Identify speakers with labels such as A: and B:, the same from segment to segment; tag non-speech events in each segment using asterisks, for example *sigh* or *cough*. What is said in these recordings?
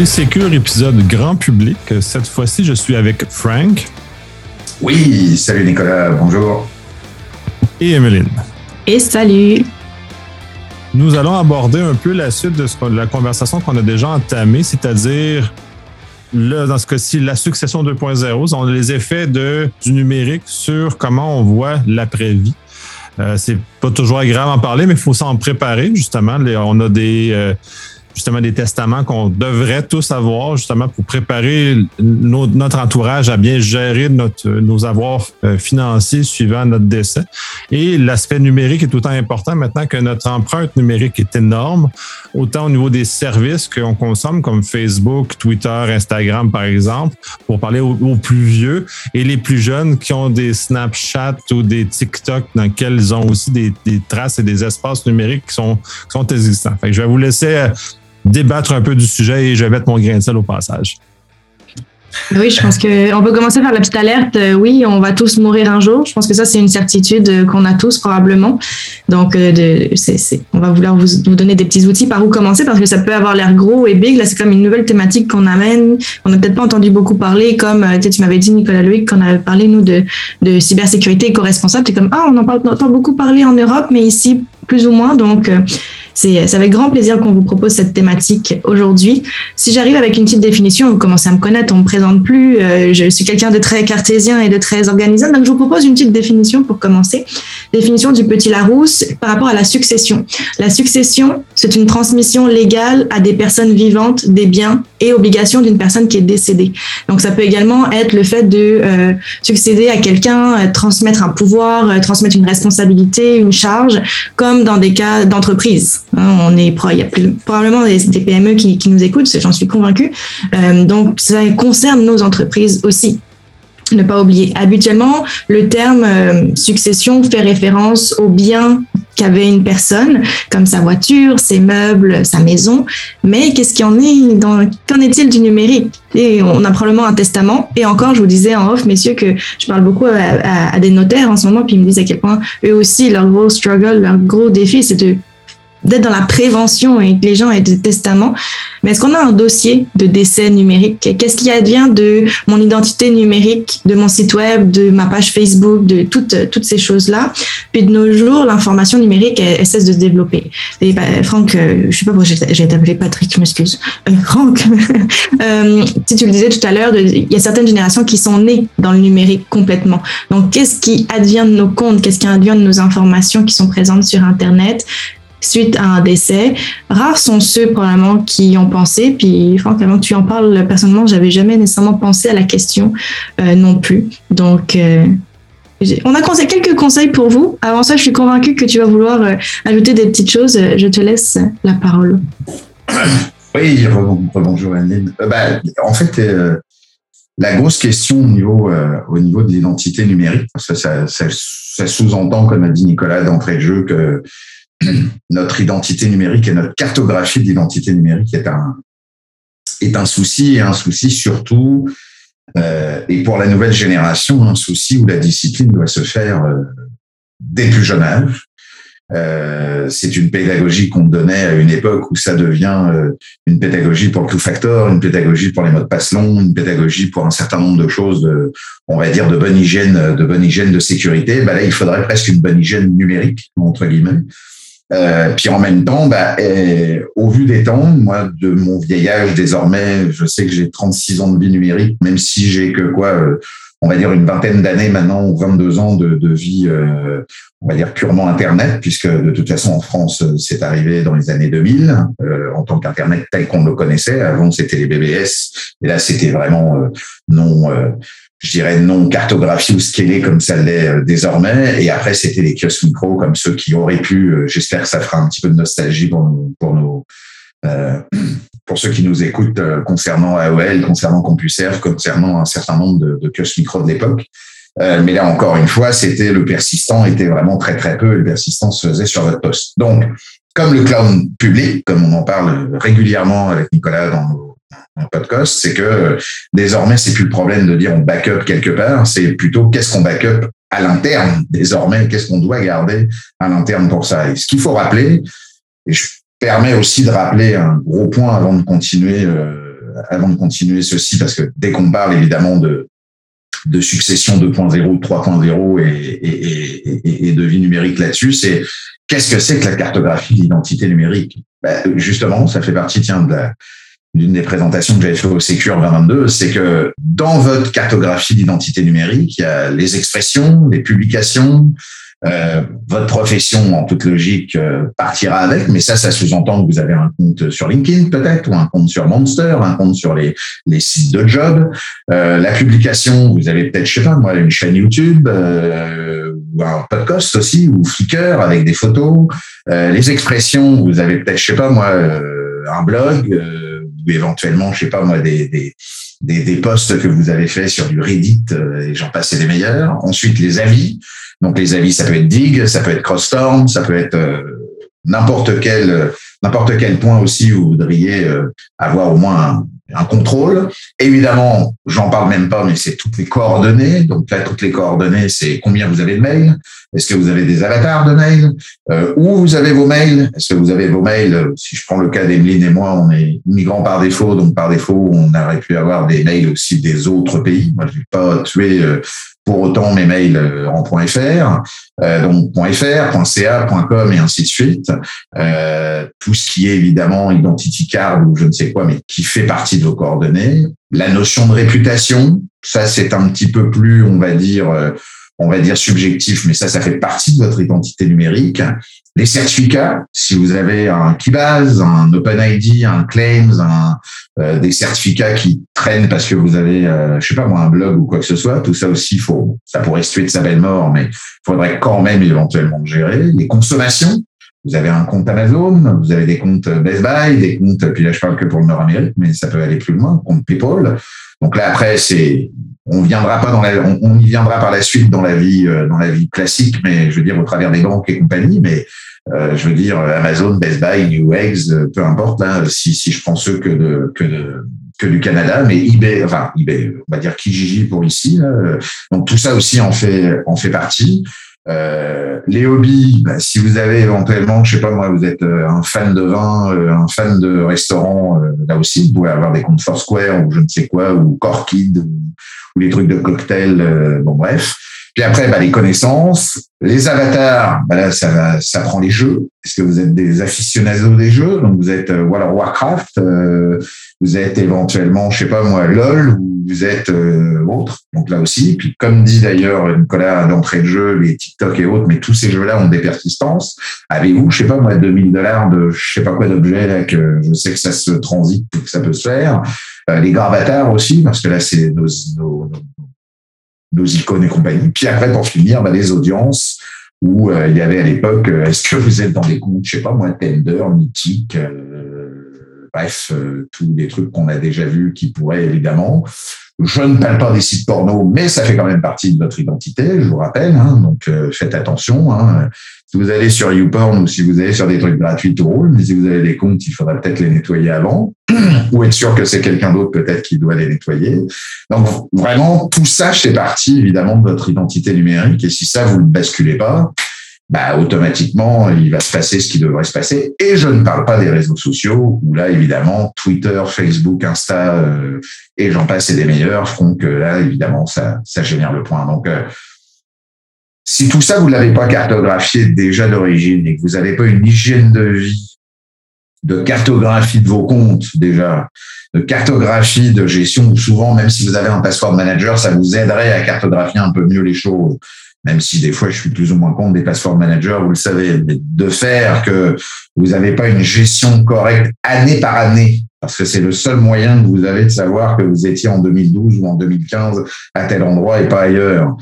A: Polysécure, épisode grand public. Cette fois-ci, je suis avec Frank.
B: Oui, salut Nicolas, bonjour.
A: Et Emeline.
C: Et salut.
A: Nous allons aborder un peu la suite de, la conversation qu'on a déjà entamée, c'est-à-dire, dans ce cas-ci, la succession 2.0, les effets de, du numérique sur comment on voit l'après-vie. Euh, c'est pas toujours agréable d'en parler, mais il faut s'en préparer, justement. on a des, euh, justement des testaments qu'on devrait tous avoir justement pour préparer notre entourage à bien gérer notre, nos avoirs euh, financiers suivant notre décès. Et l'aspect numérique est autant important maintenant que notre empreinte numérique est énorme, autant au niveau des services qu'on consomme comme Facebook, Twitter, Instagram par exemple, pour parler aux, plus vieux et les plus jeunes qui ont des Snapchat ou des TikTok dans lesquels ils ont aussi des, des traces et des espaces numériques qui sont, sont existants. Je vais vous laisser euh, débattre un peu du sujet et je vais mettre mon grain de sel au passage.
C: Oui, je pense qu'on peut commencer par la petite alerte. Euh, oui, on va tous mourir un jour. Je pense que ça, c'est une certitude euh, qu'on a tous probablement. Donc, euh, on va vouloir vous, vous, donner des petits outils par où commencer parce que ça peut avoir l'air gros et big. Là, c'est comme une nouvelle thématique qu'on amène. On n'a peut-être pas entendu beaucoup parler, comme tu m'avais dit, Nicolas Loïc, qu'on avait parlé, nous, de, de cybersécurité éco-responsable. C'est comme, ah, on en parle, on entend beaucoup parler en Europe, mais ici, plus ou moins. Donc, c'est avec grand plaisir qu'on vous propose cette thématique aujourd'hui. Si j'arrive avec une petite définition, vous commencez à me connaître, on me présente plus. Euh, je suis quelqu'un de très cartésien et de très organisé. Donc, je vous propose une petite définition pour commencer. Définition du petit Larousse par rapport à la succession. La succession, c'est une transmission légale à des personnes vivantes des biens et obligations d'une personne qui est décédée. Donc, ça peut également être le fait de euh, succéder à quelqu'un, euh, transmettre un pouvoir, transmettre une responsabilité, une charge, comme dans des cas d'entreprise. Hein, on est, il y a probablement des, PME qui, nous écoutent, j'en suis convaincue. Euh, donc, ça concerne nos entreprises aussi ne pas oublier. Habituellement, le terme euh, succession fait référence aux biens qu'avait une personne, comme sa voiture, ses meubles, sa maison. Mais qu'est-ce en est qu'en est-il du numérique? On a probablement un testament. Et encore, je vous disais en off, messieurs, que je parle beaucoup à, à des notaires en ce moment, puis ils me disent à quel point eux aussi, leur gros struggle, leur gros défi, c'est de d'être dans la prévention et que les gens aient des testaments. Mais est-ce qu'on a un dossier de décès numérique? Qu'est-ce qui advient de mon identité numérique, de mon site web, de ma page Facebook, de toutes, toutes ces choses-là? Puis de nos jours, l'information numérique, elle, cesse de se développer. Et bah, Franck, euh, je sais pas pourquoi j'ai appelé Patrick, je m'excuse. Euh, Franck, *laughs* euh, si tu le disais tout à l'heure, il y a certaines générations qui sont nées dans le numérique complètement. Donc, qu'est-ce qui advient de nos comptes? Qu'est-ce qui advient de nos informations qui sont présentes sur Internet? Suite à un décès. Rares sont ceux probablement qui y ont pensé. Puis, Franck, avant que tu en parles, personnellement, j'avais jamais nécessairement pensé à la question euh, non plus. Donc, euh, on a conseillé quelques conseils pour vous. Avant ça, je suis convaincue que tu vas vouloir euh, ajouter des petites choses. Je te laisse la parole. *coughs*
B: Oui, bonjour Anne. Bah, en fait, la grosse question au niveau, au niveau de l'identité numérique, ça sous-entend, comme a dit Nicolas d'entrée de jeu, que *clears throat* notre identité numérique et notre cartographie d'identité numérique est un, est un souci et un souci surtout, euh, et pour la nouvelle génération, un souci où la discipline doit se faire euh, dès plus jeune âge. Euh, c'est une pédagogie qu'on donnait à une époque où ça devient euh, une pédagogie pour le two-factor, une pédagogie pour les mots de passe longs, une pédagogie pour un certain nombre de choses, de, on va dire de bonne hygiène, de bonne hygiène de sécurité. Ben là, il faudrait presque une bonne hygiène numérique entre guillemets. Euh, puis en même temps, bah, au vu des temps, moi, de mon vieillage désormais, je sais que j'ai 36 ans de vie numérique, même si j'ai que quoi, euh, on va dire une vingtaine d'années maintenant, ou 22 ans de, de vie, euh, on va dire purement Internet, puisque de toute façon en France, c'est arrivé dans les années 2000 en tant qu'Internet tel qu'on le connaissait. Avant, c'était les BBS, et là, c'était vraiment non je dirais non cartographie ou scalé comme ça l'est euh, désormais. Et après, c'était les kiosques micro comme ceux qui auraient pu. Euh, j'espère que ça fera un petit peu de nostalgie pour nous, pour nos, euh, pour ceux qui nous écoutent euh, concernant AOL, concernant CompuServe, concernant un certain nombre de, de kiosques micro de l'époque. Euh, mais là, encore une fois, c'était le persistant était vraiment très très peu. Le persistant se faisait sur votre poste. Donc, comme le cloud public, comme on en parle régulièrement avec Nicolas dans nos un podcast, c'est que désormais, c'est plus le problème de dire on backup quelque part, c'est plutôt qu'est-ce qu'on backup à l'interne désormais, qu'est-ce qu'on doit garder à l'interne pour ça. Et ce qu'il faut rappeler, et je permets aussi de rappeler un gros point avant de continuer euh, avant de continuer ceci, parce que dès qu'on parle évidemment de, de succession 2.0, 3.0 et, et, et, de vie numérique là-dessus, c'est qu'est-ce que c'est que la cartographie d'identité numérique? Ben, Justement, ça fait partie tiens, de d'une des présentations que j'avais fait au Secure 2022, c'est que dans votre cartographie d'identité numérique, il y a les expressions, les publications, euh, votre profession, en toute logique, euh, partira avec, mais ça, ça sous-entend que vous avez un compte sur LinkedIn peut-être, ou un compte sur Monster, un compte sur les, sites de job. Euh, la publication, vous avez peut-être, je sais pas moi, une chaîne YouTube, euh, ou un podcast aussi, ou Flickr avec des photos. Euh, les expressions, vous avez peut-être, je sais pas moi, un blog, éventuellement, je sais pas moi, des, des des, des posts que vous avez fait sur du Reddit et j'en passe les meilleurs. Ensuite, les avis. Donc les avis, ça peut être Dig, ça peut être Crossstorm, ça peut être euh, n'importe quel n'importe quel point aussi où vous voudriez euh, avoir au moins un, contrôle. Évidemment, j'en parle même pas, mais c'est toutes les coordonnées. Donc là, toutes les coordonnées, c'est combien vous avez de mails, est-ce que vous avez des avatars de mails, euh, où vous avez vos mails, est-ce que vous avez vos mails? Si je prends le cas d'Emeline et moi, on est migrants par défaut, donc par défaut, on aurait pu avoir des mails aussi des autres pays. Moi, je vais pas tuer pour autant mes mails euh, en .fr, euh, donc .fr, .ca, .com et ainsi de suite. Euh, tout ce qui est évidemment identity card ou je ne sais quoi, mais qui fait partie de vos coordonnées. La notion de réputation, ça c'est un petit peu plus, on va dire, euh, on va dire subjectif, mais ça, ça fait partie de votre identité numérique. Les certificats, si vous avez un Keybase, un OpenID, un Claims, un, euh, des certificats qui traînent parce que vous avez, euh, je sais pas moi, un blog ou quoi que ce soit, tout ça aussi, faut, ça pourrait se tuer de sa belle mort, mais il faudrait quand même éventuellement gérer. Les consommations, vous avez un compte Amazon, vous avez des comptes Best Buy, des comptes, puis là je parle que pour le Nord-Amérique, mais ça peut aller plus loin, compte PayPal. Donc là après c'est on viendra pas dans la, on, y viendra par la suite dans la vie, euh, dans la vie classique, mais je veux dire au travers des banques et compagnie. Mais euh, je veux dire Amazon, Best Buy, Neweggs, euh, peu importe. Là, si si je prends ceux que de que de que du Canada, mais eBay, enfin eBay, on va dire Kijiji pour ici. Là. Donc tout ça aussi en fait en fait partie. Euh, les hobbies, bah, si vous avez éventuellement, je sais pas moi, vous êtes euh, un fan de vin, euh, un fan de restaurant, là aussi, vous pouvez avoir des comptes Foursquare ou je ne sais quoi, ou Corkid, ou, ou les trucs de cocktail, bon bref. Puis après, bah, les connaissances, les avatars, bah là, ça, va, ça prend les jeux. Est-ce que vous êtes des aficionados des jeux Donc, vous êtes euh, World of Warcraft, euh, vous êtes éventuellement, je sais pas moi, LOL, ou vous êtes euh, autre. Donc là aussi, puis comme dit d'ailleurs Nicolas d'entrée de jeu, les TikTok et autres, mais tous ces jeux-là ont des persistances. Avez-vous, je sais pas moi, 2000 dollars de je sais pas quoi d'objet là que je sais que ça se transite, que ça peut se faire. Euh, les avatars aussi, parce que là c'est nos, nos, nos icônes et compagnie. Puis après, pour finir, bah, les audiences où euh, il y avait à l'époque, euh, est-ce que vous êtes dans des comptes, je sais pas moi, Tender, Mythique, euh, bref, tous les trucs qu'on a déjà vus qui pourraient évidemment. Je ne parle pas des sites porno, mais ça fait quand même partie de notre identité, je vous rappelle. Hein, donc faites attention. Hein. Si vous allez sur YouPorn ou si vous allez sur des trucs gratuits, tout roule. Mais si vous avez des comptes, il faudra peut-être les nettoyer avant *clears throat* ou être sûr que c'est quelqu'un d'autre peut-être qui doit les nettoyer. Donc vraiment, tout ça c'est partie évidemment de votre identité numérique. Et si ça vous ne basculez pas, bah automatiquement il va se passer ce qui devrait se passer. Et je ne parle pas des réseaux sociaux où là évidemment Twitter, Facebook, Insta euh, et j'en passe et des meilleurs feront que là évidemment ça ça génère le point. Donc euh, si tout ça, vous ne l'avez pas cartographié déjà d'origine et que vous n'avez pas une hygiène de vie, de cartographie de vos comptes déjà, de cartographie de gestion, souvent, même si vous avez un password manager, ça vous aiderait à cartographier un peu mieux les choses. Même si des fois, je suis plus ou moins contre des password managers, vous le savez, mais de faire que vous n'avez pas une gestion correcte année par année, parce que c'est le seul moyen que vous avez de savoir que vous étiez en 2012 ou en 2015 à tel endroit et pas ailleurs.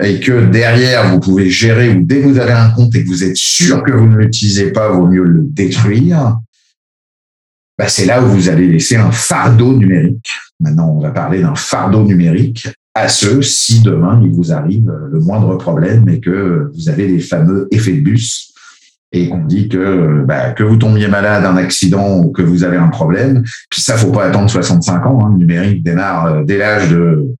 B: Et que derrière, vous pouvez gérer, ou dès que vous avez un compte et que vous êtes sûr que vous ne l'utilisez pas, vaut mieux le détruire, bah c'est là où vous allez laisser un fardeau numérique. Maintenant, on va parler d'un fardeau numérique à ceux si demain il vous arrive le moindre problème et que vous avez les fameux effets de bus et qu'on dit que bah, que vous tombiez malade d'un accident ou que vous avez un problème. Puis ça, faut pas attendre 65 ans. Hein. Le numérique démarre euh, dès l'âge de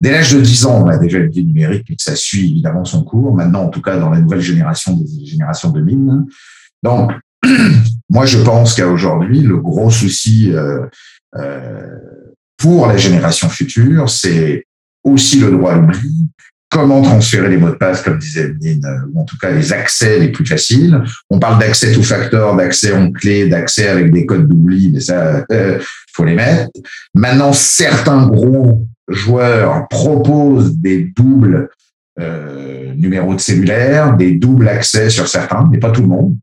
B: Dès l'âge de 10 ans, on a déjà une vie numérique et ça suit évidemment son cours. Maintenant, en tout cas, dans la nouvelle génération des générations 2000. Donc, *clears throat* moi, je pense qu'à aujourd'hui, le gros souci euh, euh, pour la génération future, c'est aussi le droit à l'oubli, comment transférer les mots de passe, comme disait Emeline, euh, ou en tout cas les accès les plus faciles. On parle d'accès tout factor, d'accès en clé, d'accès avec des codes d'oubli, mais ça, euh, faut les mettre. Maintenant, certains gros joueurs proposent des doubles euh, numéros de cellulaire, des doubles accès sur certains, mais pas tout le monde.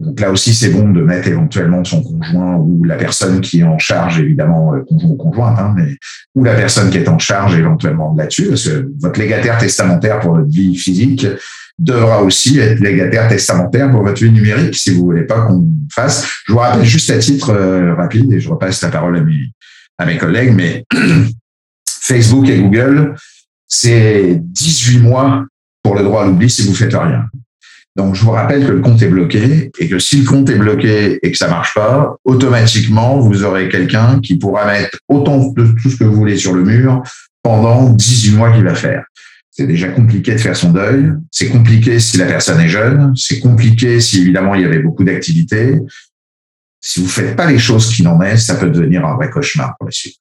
B: Donc là aussi, c'est bon de mettre éventuellement son conjoint ou la personne qui est en charge, évidemment, euh, conjoint ou conjointe, hein, mais, ou la personne qui est en charge éventuellement là-dessus, parce que votre légataire testamentaire pour votre vie physique devra aussi être légataire testamentaire pour votre vie numérique, si vous voulez pas qu'on fasse. Je vous rappelle juste à titre euh, rapide, et je repasse la parole à mes, à mes collègues, mais *clears throat* Facebook et Google, c'est 18 mois pour le droit à l'oubli si vous faites rien. Donc, je vous rappelle que le compte est bloqué et que si le compte est bloqué et que ça marche pas, automatiquement, vous aurez quelqu'un qui pourra mettre autant de tout ce que vous voulez sur le mur pendant 18 mois qu'il va faire. C'est déjà compliqué de faire son deuil. C'est compliqué si la personne est jeune. C'est compliqué si évidemment il y avait beaucoup d'activités. Si vous faites pas les choses qui n'en est, ça peut devenir un vrai cauchemar pour la suite.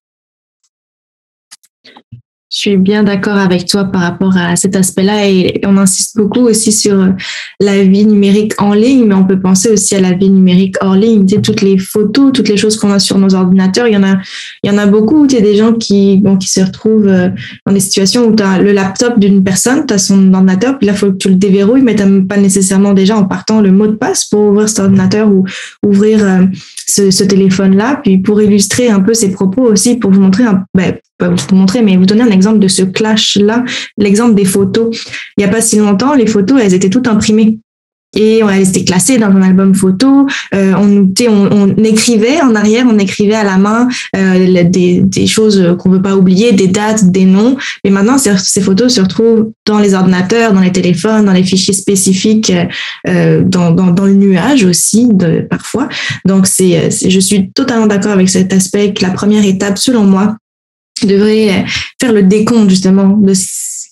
C: Je suis bien d'accord avec toi par rapport à cet aspect-là et on insiste beaucoup aussi sur la vie numérique en ligne, mais on peut penser aussi à la vie numérique hors ligne. Tu sais, toutes les photos, toutes les choses qu'on a sur nos ordinateurs, il y en a, il y en a beaucoup. Tu sais, des gens qui, bon, qui se retrouvent euh, dans des situations où tu as le laptop d'une personne, tu as son ordinateur, puis là, il faut que tu le déverrouilles, mais tu n'as pas nécessairement déjà en partant le mot de passe pour ouvrir cet ordinateur ou ouvrir euh, ce, téléphone-là. Puis pour illustrer un peu ces propos aussi, pour vous montrer, un, ben, pas vous montrer, mais vous donner un exemple de ce clash-là, l'exemple des photos. Il n'y a pas si longtemps, les photos, elles étaient toutes imprimées. Et elles étaient classées dans un album photo. Euh, on, on, on, écrivait en arrière, on écrivait à la main euh, des, choses qu'on veut pas oublier, des dates, des noms. Et maintenant, ces photos se retrouvent dans les ordinateurs, dans les téléphones, dans les fichiers spécifiques, euh, dans, le nuage aussi, parfois. Donc, je suis totalement d'accord avec cet aspect que la première étape, selon moi, devrait faire le décompte justement de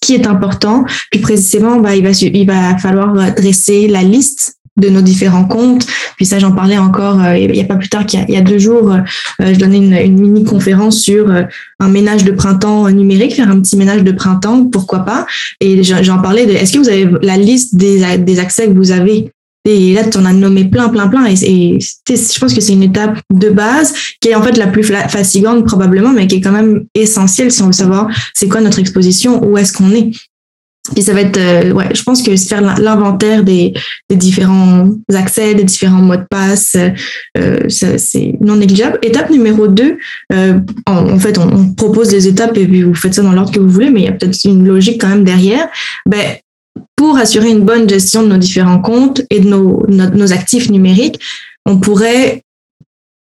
C: qui est important. Plus précisément, bah, il, va, il va falloir dresser la liste de nos différents comptes. Puis ça, j'en parlais encore euh, il n'y a pas plus tard qu'il y, a deux jours, euh, je donnais une, une mini-conférence sur euh, un ménage de printemps numérique, faire un petit ménage de printemps, pourquoi pas. Et j'en parlais de, est-ce que vous avez la liste des accès que vous avez? Et là, tu en as nommé plein, plein, plein. Et, je pense que c'est une étape de base qui est en fait la plus fatigante probablement, mais qui est quand même essentielle si on veut savoir c'est quoi notre exposition, où est-ce qu'on est. Et ça va être, euh, ouais, je pense que faire l'inventaire des, différents accès, des différents mots de passe, euh, c'est non négligeable. Étape numéro deux, euh, en, fait, on, propose des étapes et puis vous faites ça dans l'ordre que vous voulez, mais il y a peut-être une logique quand même derrière. Ben, pour assurer une bonne gestion de nos différents comptes et de nos, actifs numériques, on pourrait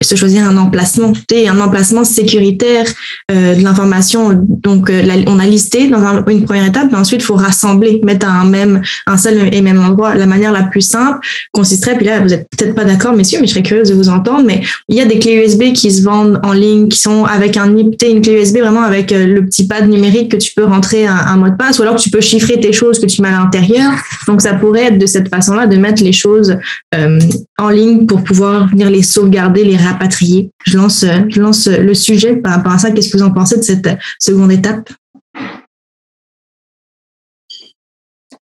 C: se choisir un emplacement, un emplacement sécuritaire euh, de l'information. Donc, euh, on a listé dans une première étape, mais ensuite, il faut rassembler, mettre à un même, un seul et même endroit. La manière la plus simple consisterait, puis là, vous êtes peut-être pas d'accord, messieurs, mais je serais curieuse de vous entendre, mais il y a des clés USB qui se vendent en ligne, qui sont avec un NIP, une clé USB vraiment avec euh, le petit pad numérique que tu peux rentrer un, un, mot de passe, ou alors tu peux chiffrer tes choses que tu mets à l'intérieur. Donc, ça pourrait être de cette façon-là de mettre les choses en ligne pour pouvoir venir les sauvegarder, les rapatrier. Je lance, je lance le sujet par rapport à ça. Qu'est-ce que vous en pensez de cette seconde étape?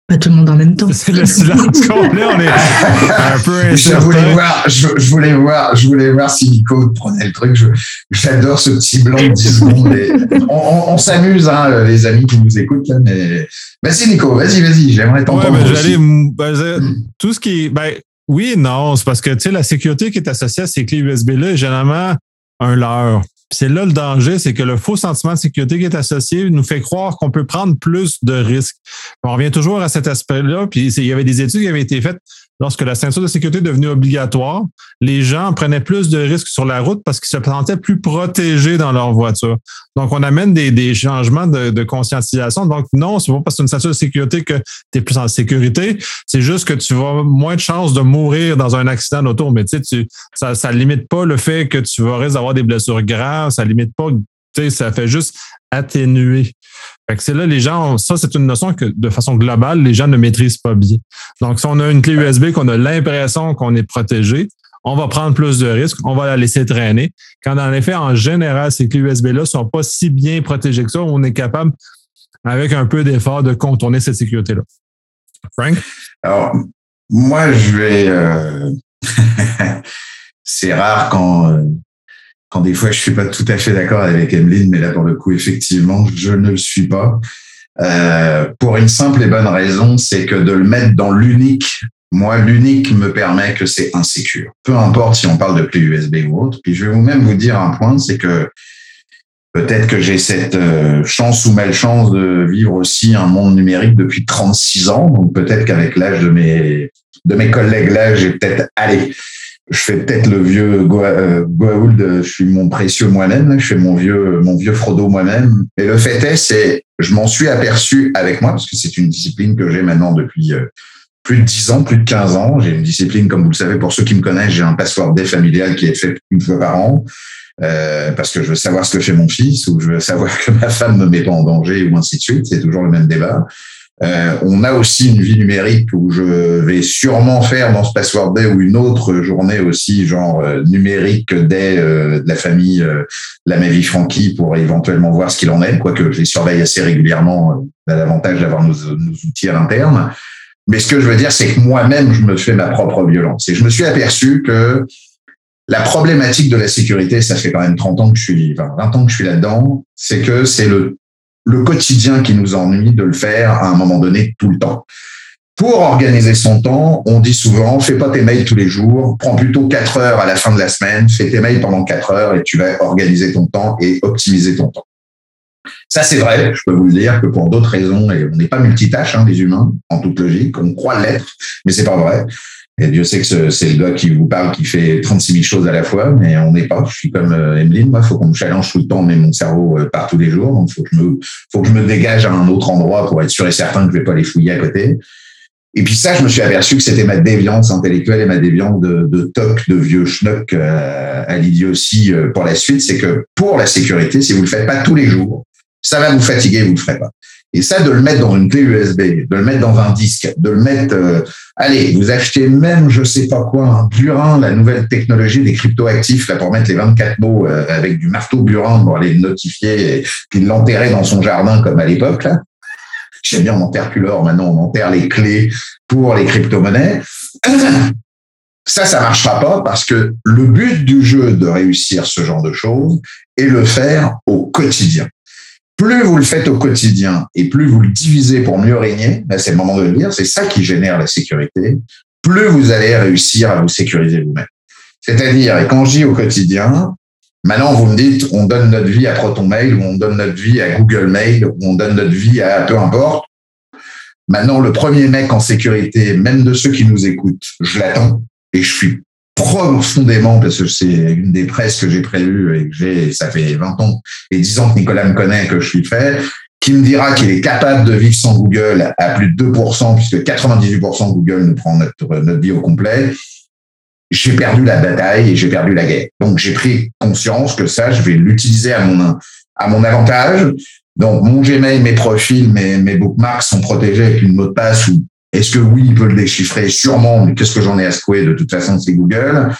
C: Pas tout le monde en même temps.
A: C'est le silence *laughs* complet, on est un peu
B: je voulais voir, je, voulais voir, je voulais voir si Nico prenait le truc. J'adore ce petit blanc de 10 secondes. on, s'amuse, hein, les amis qui nous écoutent. mais vas-y, Nico, vas-y, vas-y, j'aimerais t'entendre.
A: Ouais, ben, tout ce qui, ben, oui, non, c'est parce que tu sais, la sécurité qui est associée à ces clés USB-là est généralement un leurre. C'est là le danger, c'est que le faux sentiment de sécurité qui est associé nous fait croire qu'on peut prendre plus de risques. On revient toujours à cet aspect-là, puis il y avait des études qui avaient été faites lorsque la ceinture de sécurité est devenue obligatoire, les gens prenaient plus de risques sur la route parce qu'ils se sentaient plus protégés dans leur voiture. Donc, on amène des, changements de, de, conscientisation. Donc, non, c'est pas parce que une ceinture de sécurité que tu es plus en sécurité. C'est juste que tu vas moins de chances de mourir dans un accident d'auto. Mais tu sais, ça, ça limite pas le fait que tu vas risque d'avoir des blessures graves. Ça limite pas, tu sais, ça fait juste atténuer. Fait que c'est là, les gens, ça, c'est une notion que, de façon globale, les gens ne maîtrisent pas bien. Donc, si on a une clé USB qu'on a l'impression qu'on est protégé, on va prendre plus de risques, on va la laisser traîner. Quand en effet, en général, ces clés USB-là ne sont pas si bien protégées que ça, on est capable, avec un peu d'effort, de contourner cette sécurité-là. Frank?
B: Alors, moi, je vais. Euh, *laughs* c'est rare quand, euh, quand des fois je suis pas tout à fait d'accord avec Emeline, mais là, pour le coup, effectivement, je ne le suis pas. Euh, pour une simple et bonne raison, c'est que de le mettre dans l'unique, moi, l'unique me permet que c'est insécure. Peu importe si on parle de clé USB ou autre. Puis je vais vous-même vous dire un point, c'est que peut-être que j'ai cette euh, chance ou malchance de vivre aussi un monde numérique depuis 36 ans. Donc peut-être qu'avec l'âge de mes, de mes collègues là, j'ai peut-être, allez, je fais peut-être le vieux Goa'uld, euh, je suis mon précieux moi-même, je fais mon vieux, mon vieux Frodo moi-même. Et le fait est, c'est, je m'en suis aperçu avec moi, parce que c'est une discipline que j'ai maintenant depuis euh, plus de 10 ans, plus de 15 ans. J'ai une discipline, comme vous le savez, pour ceux qui me connaissent, j'ai un passeport D familial qui est fait une fois par an. Euh, parce que je veux savoir ce que fait mon fils ou je veux savoir *laughs* que ma femme me met pas en danger ou ainsi de suite. C'est toujours le même débat. Euh, on a aussi une vie numérique où je vais sûrement faire dans ce Password Day ou une autre journée aussi, genre euh, numérique Day euh, de la famille euh, la vie Frankie pour éventuellement voir ce qu'il en est, quoique je les surveille assez régulièrement, on a l'avantage d'avoir nos, nos, outils à l'interne. Mais ce que je veux dire, c'est que moi-même, je me fais ma propre violence. Et je me suis aperçu que la problématique de la sécurité, ça fait quand même 30 ans que je suis, enfin 20 ans que je suis là-dedans, c'est que c'est le le quotidien qui nous ennuie de le faire à un moment donné tout le temps. Pour organiser son temps, on dit souvent, fais pas tes mails tous les jours, prends plutôt quatre heures à la fin de la semaine, fais tes mails pendant quatre heures et tu vas organiser ton temps et optimiser ton temps. Ça, c'est vrai, je peux vous le dire que pour d'autres raisons, et on n'est pas multitâche, hein, les humains, en toute logique, on croit l'être, mais c'est pas vrai. Et Dieu sait que c'est le gars qui vous parle qui fait 36 000 choses à la fois, mais on n'est pas. Je suis comme euh, Emeline, moi, faut qu'on me challenge tout le temps, mais mon cerveau euh, part tous les jours. Donc, faut que je me, faut que je me dégage à un autre endroit pour être sûr et certain que je vais pas les fouiller à côté. Et puis ça, je me suis aperçu que c'était ma déviance intellectuelle et ma déviance de, de toc, de vieux schnock euh, à l'idiotie pour la suite. C'est que pour la sécurité, si vous le faites pas tous les jours, ça va vous fatiguer, vous le ferez pas. Et ça, de le mettre dans une clé USB, de le mettre dans un disque, de le mettre, euh, allez, vous achetez même, je sais pas quoi, un Burin, la nouvelle technologie des cryptoactifs, là, pour mettre les 24 mots euh, avec du marteau Burin pour aller le notifier et puis l'enterrer dans son jardin comme à l'époque, là. J'aime bien, on enterre plus l'or, maintenant on enterre les clés pour les crypto-monnaies. *clears throat* Ça, ça marchera pas parce que le but du jeu de réussir ce genre de choses est le faire au quotidien plus vous le faites au quotidien et plus vous le divisez pour mieux régner, là c'est le moment de le dire, c'est ça qui génère la sécurité, plus vous allez réussir à vous sécuriser vous-même. C'est-à-dire, et quand je dis au quotidien, maintenant vous me dites, on donne notre vie à Proton Mail, ou on donne notre vie à Google Mail, ou on donne notre vie à peu importe. Maintenant, le premier mec en sécurité, même de ceux qui nous écoutent, je l'attends et je suis profondément, parce que c'est une des presses que j'ai prévues et que j'ai, ça fait 20 ans et 10 ans que Nicolas me connaît que je suis fait, qui me dira qu'il est capable de vivre sans Google à plus de 2%, puisque 98% de Google nous prend notre, notre vie au complet, j'ai perdu la bataille et j'ai perdu la guerre. Donc, j'ai pris conscience que ça, je vais l'utiliser à mon, à mon avantage. Donc, mon Gmail, mes profils, mes, mes bookmarks sont protégés avec une mot de passe ou est-ce que oui, il peut le déchiffrer Sûrement, mais qu'est-ce que j'en ai à secouer De toute façon, c'est Google.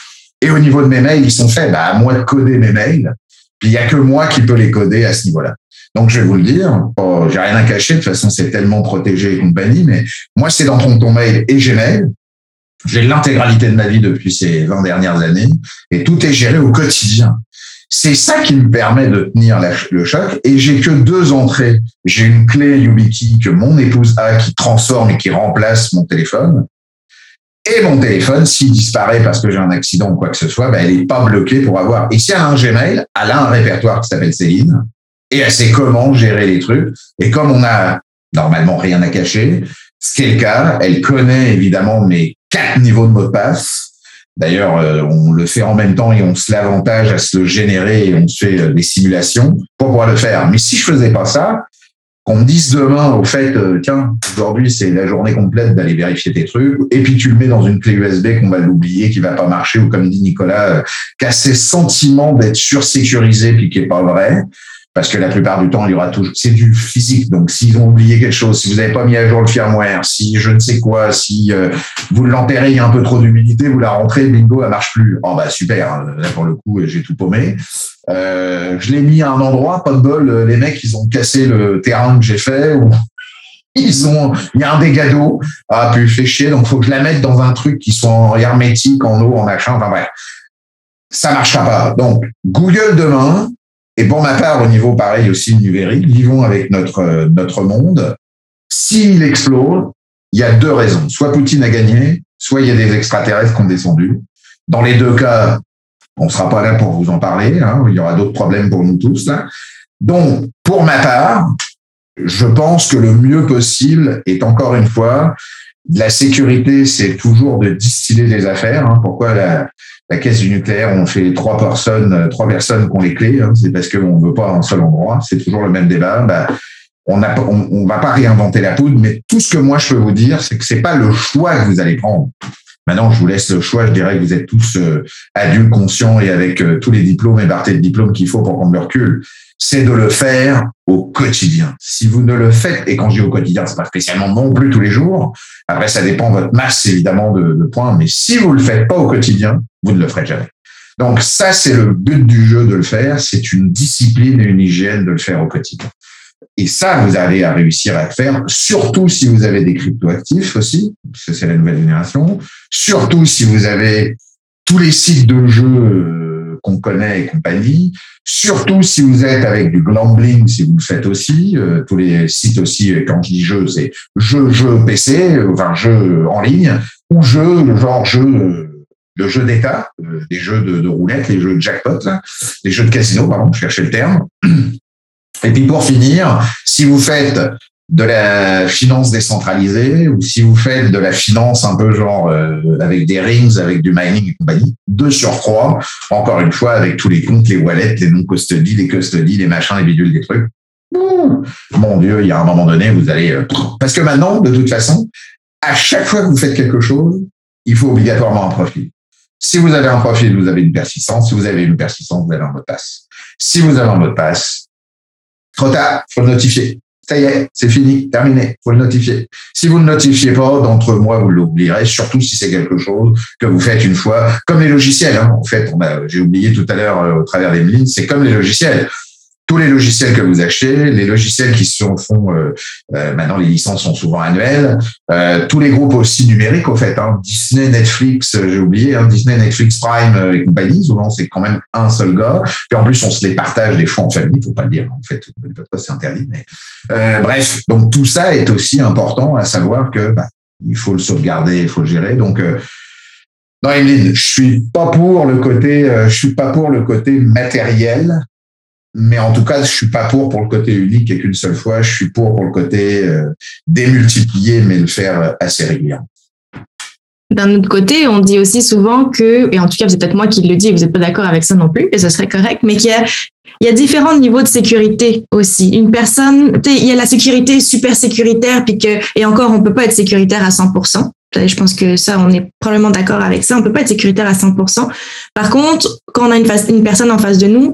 B: Et au niveau de mes mails, ils sont faits bah, à moi de coder mes mails. Puis il n'y a que moi qui peux les coder à ce niveau-là. Donc je vais vous le dire, oh, j'ai rien à cacher, de toute façon c'est tellement protégé et compagnie, mais moi c'est dans ton, ton mail et Gmail. J'ai l'intégralité de ma vie depuis ces 20 dernières années et tout est géré au quotidien. C'est ça qui me permet de tenir le choc. Et j'ai que deux entrées. J'ai une clé YubiKey que mon épouse a qui transforme et qui remplace mon téléphone. Et mon téléphone, s'il disparaît parce que j'ai un accident ou quoi que ce soit, ben, elle n'est pas bloquée pour avoir. Et si elle a un Gmail, elle a un répertoire qui s'appelle Céline. Et elle sait comment gérer les trucs. Et comme on a normalement rien à cacher, ce qui est le cas, elle connaît évidemment mes quatre niveaux de mot de passe. D'ailleurs, euh, on le fait en même temps et on se l'avantage à se le générer et on se fait euh, des simulations pour pouvoir le faire. Mais si je faisais pas ça, qu'on me dise demain, au fait, euh, tiens, aujourd'hui c'est la journée complète d'aller vérifier tes trucs, et puis tu le mets dans une clé USB qu'on va l'oublier, qui va pas marcher, ou comme dit Nicolas, qui a ces sentiments d'être sursécurisé puis qui est pas vrai. Parce que la plupart du temps, il y aura toujours, c'est du physique. Donc, s'ils ont oublié quelque chose, si vous n'avez pas mis à jour le firmware, si je ne sais quoi, si euh, vous l'enterrez, il y a un peu trop d'humidité, vous la rentrez, bingo, elle marche plus. Oh bah super, hein. là pour le coup, j'ai tout paumé. Euh, je l'ai mis à un endroit, pas de bol, les mecs, ils ont cassé le terrain que j'ai fait, ou *laughs* ils ont, il y a un dégât d'eau, ah, puis fait chier, donc faut que je la mette dans un truc qui soit en hermétique, en eau, en machin, enfin bref. Ça marchera pas. Donc, Google demain, et pour ma part, au niveau pareil aussi numérique, vivons avec notre, notre monde. S'il explose, il y a deux raisons. Soit Poutine a gagné, soit il y a des extraterrestres qui ont descendu. Dans les deux cas, on ne sera pas là pour vous en parler. Hein. Il y aura d'autres problèmes pour nous tous. Là. Donc, pour ma part, je pense que le mieux possible est encore une fois, la sécurité, c'est toujours de distiller les affaires. Hein. Pourquoi la, la, caisse du nucléaire, on fait trois personnes, trois personnes qui ont les clés, hein. c'est parce qu'on ne veut pas un seul endroit. C'est toujours le même débat. Bah, on ne va pas réinventer la poudre, mais tout ce que moi je peux vous dire, c'est que c'est pas le choix que vous allez prendre. Maintenant, je vous laisse le choix. Je dirais que vous êtes tous euh, adultes, conscients et avec euh, tous les diplômes et bartés de diplômes qu'il faut pour prendre le recul c'est de le faire au quotidien. Si vous ne le faites, et quand je dis au quotidien, c'est pas spécialement non plus tous les jours. Après, ça dépend de votre masse, évidemment, de, points. Mais si vous le faites pas au quotidien, vous ne le ferez jamais. Donc ça, c'est le but du jeu de le faire. C'est une discipline et une hygiène de le faire au quotidien. Et ça, vous allez à réussir à le faire, surtout si vous avez des cryptoactifs aussi, parce que c'est la nouvelle génération. Surtout si vous avez tous les sites de jeux euh, qu'on connaît et compagnie. Surtout si vous êtes avec du gambling, si vous le faites aussi, euh, tous les sites aussi, euh, quand je dis jeu, c'est jeu, jeu PC, euh, enfin jeu en ligne, ou jeu, genre jeu, le jeu d'État, des jeux de, de, roulette, les jeux de jackpot, là, les jeux de casino, pardon, je cherchais le terme. Et puis pour finir, si vous faites de la finance décentralisée ou si vous faites de la finance un peu genre euh, avec des rings, avec du mining et compagnie, de surcroît, encore une fois, avec tous les comptes, les wallets, les non-custody, les custody, les machins, les bidules, les trucs. mon Dieu, il y a un moment donné, vous allez... Euh, parce que maintenant, de toute façon, à chaque fois que vous faites quelque chose, il faut obligatoirement un profil. Si vous avez un profil, vous avez une persistance. Si vous avez une persistance, vous avez un mot de passe. Si vous avez un mot de passe, trop tard, faut le notifier ça y est, c'est fini, terminé, faut le notifier. Si vous ne notifiez pas, d'entre moi, vous l'oublierez, surtout si c'est quelque chose que vous faites une fois, comme les logiciels. Hein. En fait, j'ai oublié tout à l'heure euh, au travers des lignes, c'est comme les logiciels tous les logiciels que vous achetez, les logiciels qui se font euh, euh, maintenant les licences sont souvent annuelles, euh, tous les groupes aussi numériques au fait, hein, Disney, Netflix, euh, j'ai oublié, hein, Disney, Netflix, Prime euh, et compagnie, souvent c'est quand même un seul gars. Puis en plus on se les partage des fois en famille, faut pas le dire en fait, c'est interdit. Mais bref, donc tout ça est aussi important à savoir que bah, il faut le sauvegarder, il faut le gérer. Donc non, Emeline, je suis pas pour le côté, je suis pas pour le côté matériel mais en tout cas, je suis pas pour pour le côté unique et qu'une seule fois. Je suis pour pour le côté euh, démultiplier, mais le faire assez régulièrement.
C: D'un autre côté, on dit aussi souvent que, et en tout cas, c'est peut-être moi qui le dis, vous n'êtes pas d'accord avec ça non plus, et ce serait correct, mais qu'il y a, différents niveaux de sécurité aussi. Une personne, il y a la sécurité super sécuritaire, puis que, et encore, on peut pas être sécuritaire à 100%. Je pense que ça, on est probablement d'accord avec ça. On peut pas être sécuritaire à 100%. Par contre, quand on a une personne en face de nous,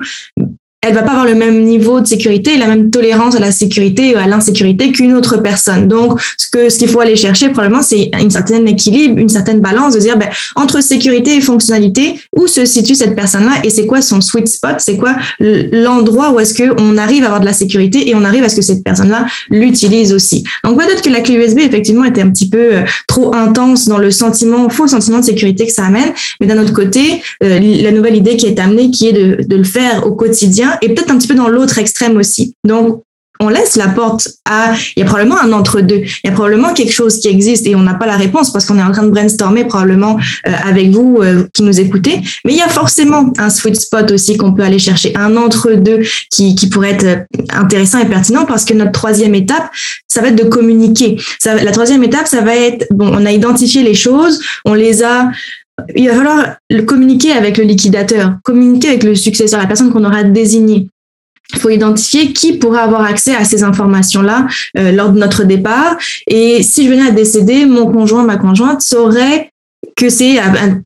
C: elle va pas avoir le même niveau de sécurité, la même tolérance à la sécurité ou à l'insécurité qu'une autre personne. Donc, ce que ce qu'il faut aller chercher probablement, c'est une certaine équilibre, une certaine balance de dire ben, entre sécurité et fonctionnalité, où se situe cette personne-là et c'est quoi son sweet spot, c'est quoi l'endroit où est-ce que on arrive à avoir de la sécurité et on arrive à ce que cette personne-là l'utilise aussi? Donc peut-être que la clé USB effectivement était un petit peu euh, trop intense dans le sentiment, faux sentiment de sécurité que ça amène, mais d'un autre côté, euh, la nouvelle idée qui est amenée, qui est de, de le faire au quotidien et peut-être un petit peu dans l'autre extrême aussi. Donc, on laisse la porte à, il y a probablement un entre-deux. Il y a probablement quelque chose qui existe et on n'a pas la réponse parce qu'on est en train de brainstormer probablement euh, avec vous euh, qui nous écoutez. Mais il y a forcément un sweet spot aussi qu'on peut aller chercher, un entre-deux qui, pourrait être euh, intéressant et pertinent parce que notre troisième étape, ça va être de communiquer. La troisième étape, ça va être, bon, on a identifié les choses, on les a il va falloir le communiquer avec le liquidateur, communiquer avec le successeur, la personne qu'on aura désignée. Il faut identifier qui pourra avoir accès à ces informations-là euh, lors de notre départ. Et si je venais à décéder, mon conjoint, ma conjointe saurait que c'est,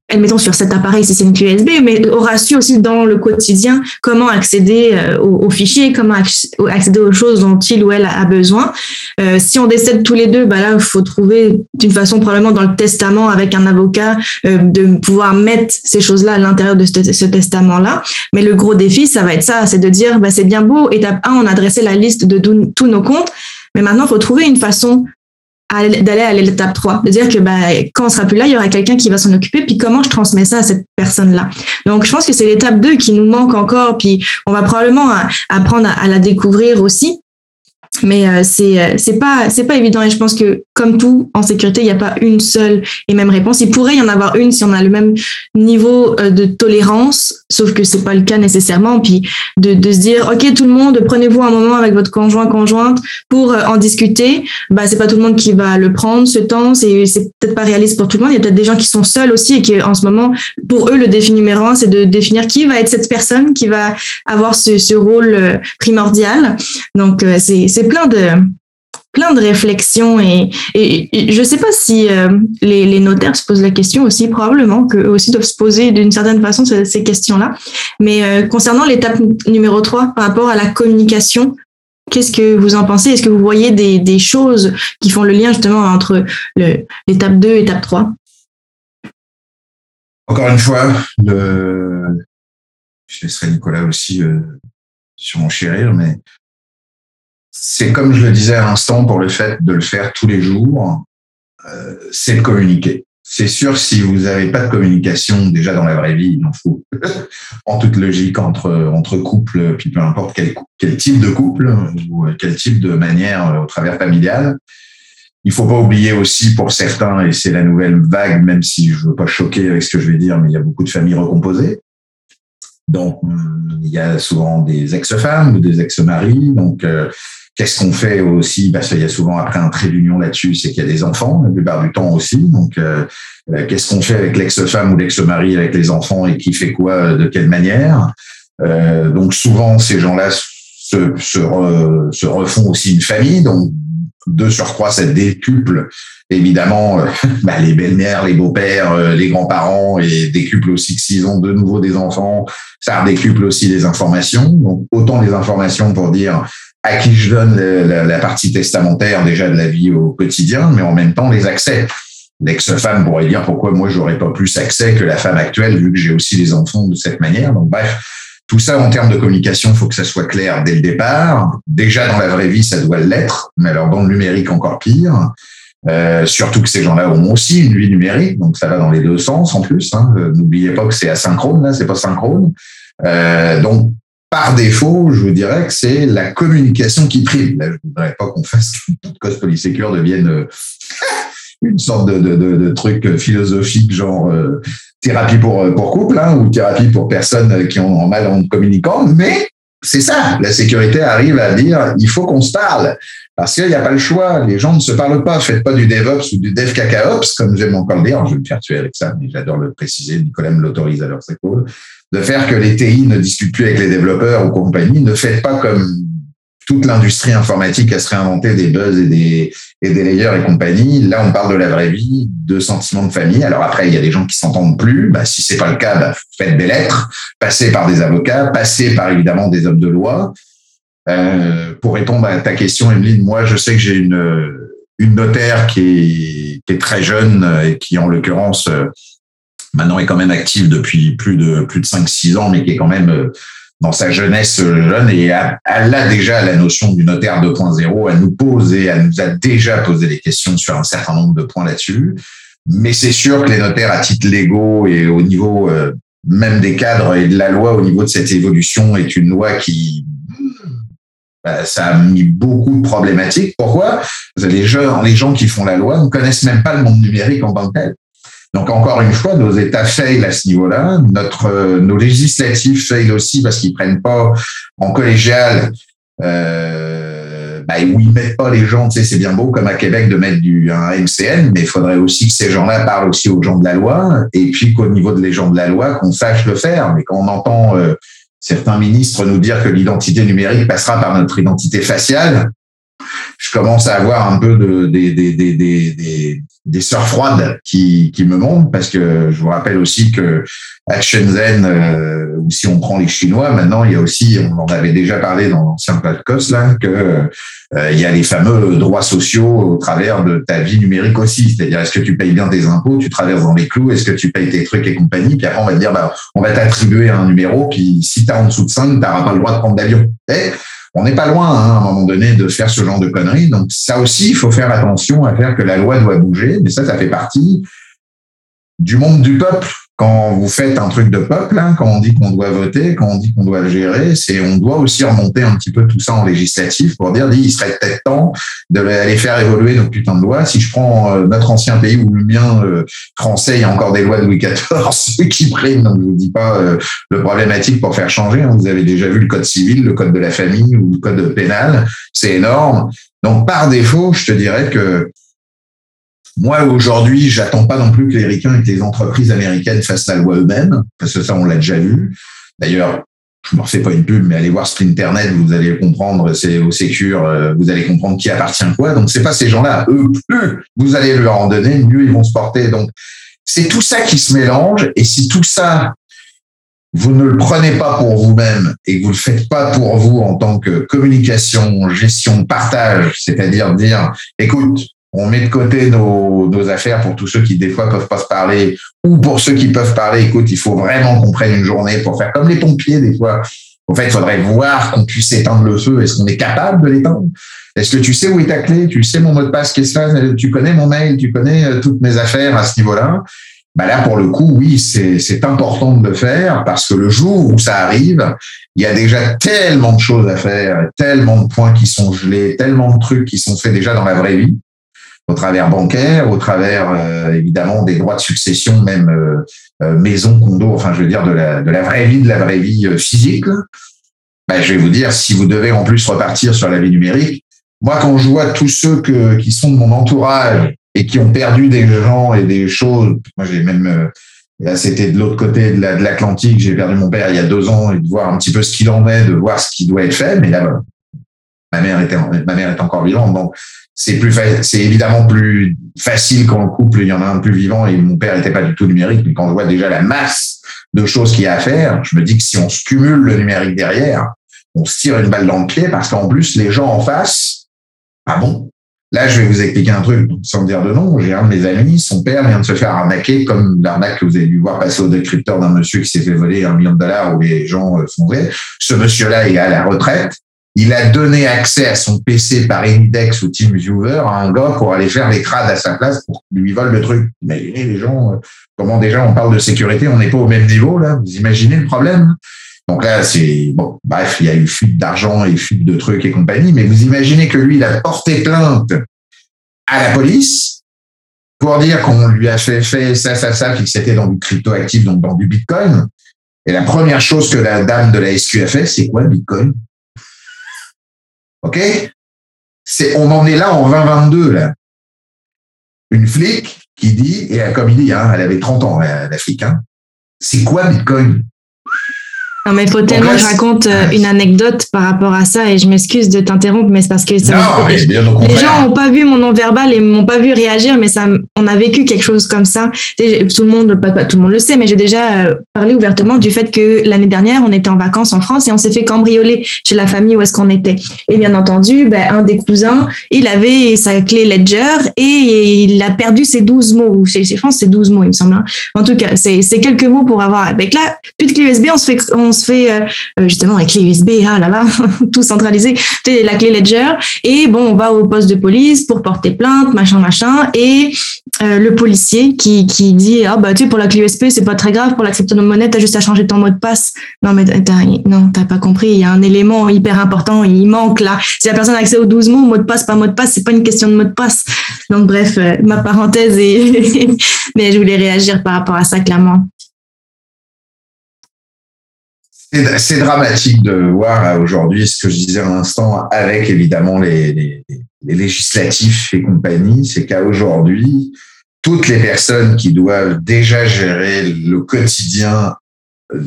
C: admettons sur cet appareil si c'est une USB, mais aura su aussi dans le quotidien comment accéder euh, aux, fichiers, comment accéder aux choses dont il ou elle a besoin. Euh, si on décède tous les deux, bah là, il faut trouver d'une façon probablement dans le testament avec un avocat euh, de pouvoir mettre ces choses-là à l'intérieur de ce, ce testament-là. Mais le gros défi, ça va être ça, c'est de dire, bah, c'est bien beau, étape 1, on a dressé la liste de tous nos comptes, mais maintenant, il faut trouver une façon d'aller à l'étape 3, de dire que bah, quand on sera plus là, il y aura quelqu'un qui va s'en occuper, puis comment je transmets ça à cette personne-là? Donc, je pense que c'est l'étape 2 qui nous manque encore, puis on va probablement apprendre à la découvrir aussi mais euh, c'est euh, c'est pas c'est pas évident et je pense que comme tout en sécurité il n'y a pas une seule et même réponse. Il pourrait y en avoir une si on a le même niveau euh, de tolérance sauf que c'est pas le cas nécessairement. Puis de, de se dire ok tout le monde prenez-vous un moment avec votre conjoint conjointe pour en discuter. Bah c'est pas tout le monde qui va le prendre ce temps. C'est c'est peut-être pas réaliste pour tout le monde. Il y a peut-être des gens qui sont seuls aussi et qui en ce moment pour eux le défi numéro un c'est de définir qui va être cette personne qui va avoir ce, ce rôle primordial. Donc c'est c'est plein de plein de réflexions et, je sais pas si euh, les, notaires se posent la question aussi, probablement qu'eux aussi doivent se poser d'une certaine façon ces, questions-là. Mais euh, concernant l'étape numéro 3 par rapport à la communication, qu'est-ce que vous en pensez? Est-ce que vous voyez des, choses qui font le lien justement entre l'étape 2 et l'étape 3
B: Encore une fois, je laisserai Nicolas aussi euh, surenchérir, mais c'est comme je le disais à l'instant pour le fait de le faire tous les jours, euh, c'est de communiquer. C'est sûr, si vous n'avez pas de communication déjà dans la vraie vie, il en faut, *laughs* en toute logique, entre, entre couples, puis peu importe quel, quel type de couple ou quel type de manière euh, au travers familial. Il faut pas oublier aussi pour certains, et c'est la nouvelle vague, même si je veux pas choquer avec ce que je vais dire, mais il y a beaucoup de familles recomposées. Donc, il y a souvent des ex-femmes ou des ex-maris. Donc, euh, Qu'est-ce qu'on fait aussi? Parce qu'il y a souvent après un trait d'union là-dessus, c'est qu'il y a des enfants, la plupart du temps aussi. Donc, euh, euh, qu'est-ce qu'on fait avec l'ex-femme ou l'ex-mari avec les enfants et qui fait quoi, euh, de quelle manière? Euh, Donc, souvent, ces gens-là se, se, se, refont aussi une famille. Donc, deux sur trois, ça décuple évidemment *laughs* bah, les belles-mères, les beaux-pères, les grands-parents et décuple aussi que s'ils ont de nouveau des enfants, ça décuple aussi les informations. Donc, autant les informations pour dire à qui je donne la, partie testamentaire déjà de la vie au quotidien, mais en même temps les accès. L'ex-femme pourrait dire pourquoi moi j'aurais pas plus accès que la femme actuelle vu que j'ai aussi les enfants de cette manière. Donc bref, tout ça en termes de communication, faut que ça soit clair dès le départ. Déjà dans la vraie vie, ça doit l'être, mais alors dans le numérique encore pire. Euh, surtout que ces gens-là ont aussi une vie numérique, donc ça va dans les deux sens en plus. Hein. Euh, n'oubliez pas que c'est asynchrone, là, c'est pas synchrone. Euh, donc par défaut, je vous dirais que c'est la communication qui prime. Je ne voudrais pas qu'on fasse que cause Polysécure devienne euh, *laughs* une sorte de, truc philosophique genre euh, thérapie pour, euh, couple hein, ou thérapie pour personnes qui ont mal en communiquant, mais c'est ça. La sécurité arrive à dire il faut qu'on se parle. Parce qu'il n'y a pas le choix. Les gens ne se parlent pas. Faites pas du DevOps ou du DevCacaOps, comme j'aime encore le dire. Je vais me faire tuer avec ça, mais j'adore le préciser. Nicolas me l'autorise, alors c'est cool de faire que les TI ne discutent plus avec les développeurs ou compagnie. Ne faites pas comme toute l'industrie informatique à se réinventer des buzz et des, et des layers et compagnie. Là, on parle de la vraie vie, de sentiments de famille. Alors après, il y a des gens qui s'entendent plus. Bah, si c'est pas le cas, bah, faites des lettres, passez par des avocats, passez par évidemment des hommes de loi. Euh, pour répondre à ta question, Emeline, moi, je sais que j'ai une, une notaire qui est, qui est très jeune et qui, en l'occurrence, maintenant est quand même active depuis plus de plus de 5-6 ans, mais qui est quand même euh, dans sa jeunesse jeune et elle a déjà la notion du notaire 2.0. Elle nous pose et elle nous a déjà posé des questions sur un certain nombre de points là-dessus. Mais c'est sûr que les notaires à titre légaux et au niveau euh, même des cadres et de la loi au niveau de cette évolution est une loi qui bah, ça a mis beaucoup de problématiques. Pourquoi? Les gens, les gens qui font la loi ne connaissent même pas le monde numérique en tant que tel. Donc encore une fois, nos États faillent à ce niveau-là. Notre, euh, nos législatifs faillent aussi parce qu'ils prennent pas en collégial. Euh, bah, où ils mettent pas les gens, tu sais, c'est bien beau comme à Québec de mettre du un MCN, mais il faudrait aussi que ces gens-là parlent aussi aux gens de la loi, et puis qu'au niveau de les gens de la loi, qu'on sache le faire. Mais quand on entend euh, certains ministres nous dire que l'identité numérique passera par notre identité faciale, je commence à avoir un peu de, des, des, des, sœurs froides qui, qui me montent parce que je vous rappelle aussi que à Shenzhen, euh, ou si on prend les Chinois, maintenant il y a aussi, on en avait déjà parlé dans l'ancien podcast là, que euh, il y a les fameux droits sociaux au travers de ta vie numérique aussi. C'est-à-dire, est-ce que tu payes bien tes impôts, tu traverses dans les clous, est-ce que tu payes tes trucs et compagnie, puis après on va te dire, bah, on va t'attribuer un numéro, puis si tu as en dessous de 5, tu n'auras pas le droit de prendre d'avion. Et on n'est pas loin, hein, à un moment donné, de faire ce genre de conneries. Donc ça aussi, il faut faire attention à faire que la loi doit bouger, mais ça, ça fait partie du monde du peuple quand vous faites un truc de peuple, hein, quand on dit qu'on doit voter, quand on dit qu'on doit le gérer, c'est on doit aussi remonter un petit peu tout ça en législatif pour dire, il serait peut-être temps de aller faire évoluer nos putains de lois. Si je prends euh, notre ancien pays ou le mien euh, français, il y a encore des lois de Louis *laughs* XIV qui priment. Donc je vous dis pas euh, le problématique pour faire changer. Hein. Vous avez déjà vu le code civil, le code de la famille ou le code pénal, c'est énorme. Donc par défaut, je te dirais que moi, aujourd'hui, j'attends pas non plus que les ricains et que les entreprises américaines fassent la loi eux-mêmes, parce que ça, on l'a déjà vu. D'ailleurs, je ne refais pas une pub, mais allez voir sur Internet, vous allez comprendre, c'est au Sécure, euh, vous allez comprendre qui appartient quoi. Donc, c'est pas ces gens-là. Eux, plus vous allez leur en donner, mieux ils vont se porter. Donc, c'est tout ça qui se mélange. Et si tout ça, vous ne le prenez pas pour vous-même et que vous le faites pas pour vous en tant que communication, gestion, partage, c'est-à-dire dire, écoute, on met de côté nos, affaires pour tous ceux qui des fois peuvent pas se parler ou pour ceux qui peuvent parler. Écoute, il faut vraiment qu'on prenne une journée pour faire comme les pompiers des fois. En fait, il faudrait voir qu'on puisse éteindre le feu. Est-ce qu'on est capable de l'éteindre? Est-ce que tu sais où est ta clé? Tu sais mon mot de passe que Tu connais mon mail? Tu connais euh, toutes mes affaires à ce niveau-là? Bah là, pour le coup, oui, c'est important de le faire parce que le jour où ça arrive, il y a déjà tellement de choses à faire, tellement de points qui sont gelés, tellement de trucs qui sont faits déjà dans la vraie vie au travers bancaire, au travers euh, évidemment des droits de succession, même euh, euh, maison, condo, enfin je veux dire de la, de la vraie vie, de la vraie vie physique. Ben, je vais vous dire, si vous devez en plus repartir sur la vie numérique, moi quand je vois tous ceux que, qui sont de mon entourage et qui ont perdu des gens et des choses, moi j'ai même Là, c'était de l'autre côté de l'Atlantique. J'ai perdu mon père il y a deux ans et de voir un petit peu ce qu'il en est, de voir ce qui doit être fait. Mais là, ma mère était, ma mère est encore vivante. Donc, c'est plus c'est évidemment plus facile quand le couple il y en a un plus vivant et mon père n'était pas du tout numérique mais quand je vois déjà la masse de choses qu'il y a à faire je me dis que si on se cumule le numérique derrière on se tire une balle dans le pied parce qu'en plus les gens en face ah bon? Là je vais vous expliquer un truc sans dire de nom j'ai un de mes amis son père vient de se faire arnaquer comme l'arnaque que vous avez dû voir passer au décrypteur d'un monsieur qui s'est fait voler un million de dollars où les gens euh, font vrai ce monsieur là est à la retraite il a donné accès à son PC par Index ou TeamViewer à un gars pour aller faire les crades à sa place pour qu'il lui vole le truc. Imaginez les gens, euh, comment déjà on parle de sécurité, on n'est pas au même niveau là. Vous imaginez le problème? Donc là, c'est bon. Bref, il y a eu fuite d'argent et fuite de trucs et compagnie, mais vous imaginez que lui, il a porté plainte à la police pour dire qu'on lui a fait, ça, ça, ça, puis que c'était dans du crypto actif, donc dans du Bitcoin. Et la première chose que la dame de la SQ a fait, c'est quoi le Bitcoin? OK? C'est, on en est là en 2022, là. Une flic qui dit, et comme il dit, hein, elle avait 30 ans, la, flic, hein, c'est quoi Bitcoin?
C: Non, mais il faut tellement que je raconte euh, une anecdote par rapport à ça et je m'excuse de t'interrompre, mais c'est parce que ça
B: non, mais bien
C: les gens n'ont pas vu mon nom verbal et m'ont pas vu réagir, mais ça, on a vécu quelque chose comme ça. Tout le monde, pas, tout le monde le sait, mais j'ai déjà euh, parlé ouvertement du fait que l'année dernière, on était en vacances en France et on s'est fait cambrioler chez la famille où est-ce qu'on était. Et bien entendu, ben, un des cousins, il avait sa clé Ledger et il a perdu ses 12 mots. Je pense c'est 12 mots, il me semble. Hein. En tout cas, c'est quelques mots pour avoir. Avec là, plus de clé USB, on se fait, on se fait euh, euh, justement avec clé USB, ah là là, *laughs* tout centralisé, la clé Ledger. Et bon, on va au poste de police pour porter plainte, machin, machin. Et euh, le policier qui, qui dit ah bah tu sais pour la clé USB c'est pas très grave. Pour la crypto-monnaie t'as juste à changer ton mot de passe. Non mais t'as, non t'as pas compris. Il y a un élément hyper important. Il manque là. Si la personne a accès aux 12 mots mot de passe pas mot de passe c'est pas une question de mot de passe. Donc bref ma parenthèse et *laughs* mais je voulais réagir par rapport à ça clairement
B: c'est dramatique de voir aujourd'hui ce que je disais à l'instant avec évidemment les, législatifs et compagnie, c'est qu'à aujourd'hui, toutes les personnes qui doivent déjà gérer le quotidien euh,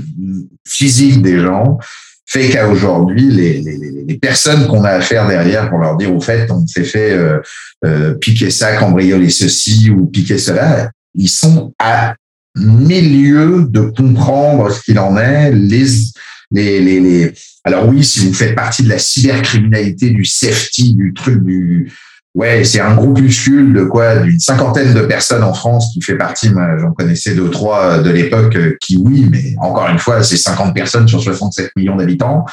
B: physique des gens fait qu'à aujourd'hui, les, personnes qu'on a affaire derrière pour leur dire au fait, on s'est fait euh, euh, piquer ça, cambrioler ceci ou piquer cela, ils sont à milieu de comprendre ce qu'il en est, les, les, les, les, alors oui, si vous faites partie de la cybercriminalité, du safety, du truc du, ouais, c'est un groupuscule de quoi, d'une cinquantaine de personnes en France qui fait partie, moi, j'en connaissais deux trois de l'époque qui oui, mais encore une fois, c'est 50 personnes sur 67 millions d'habitants.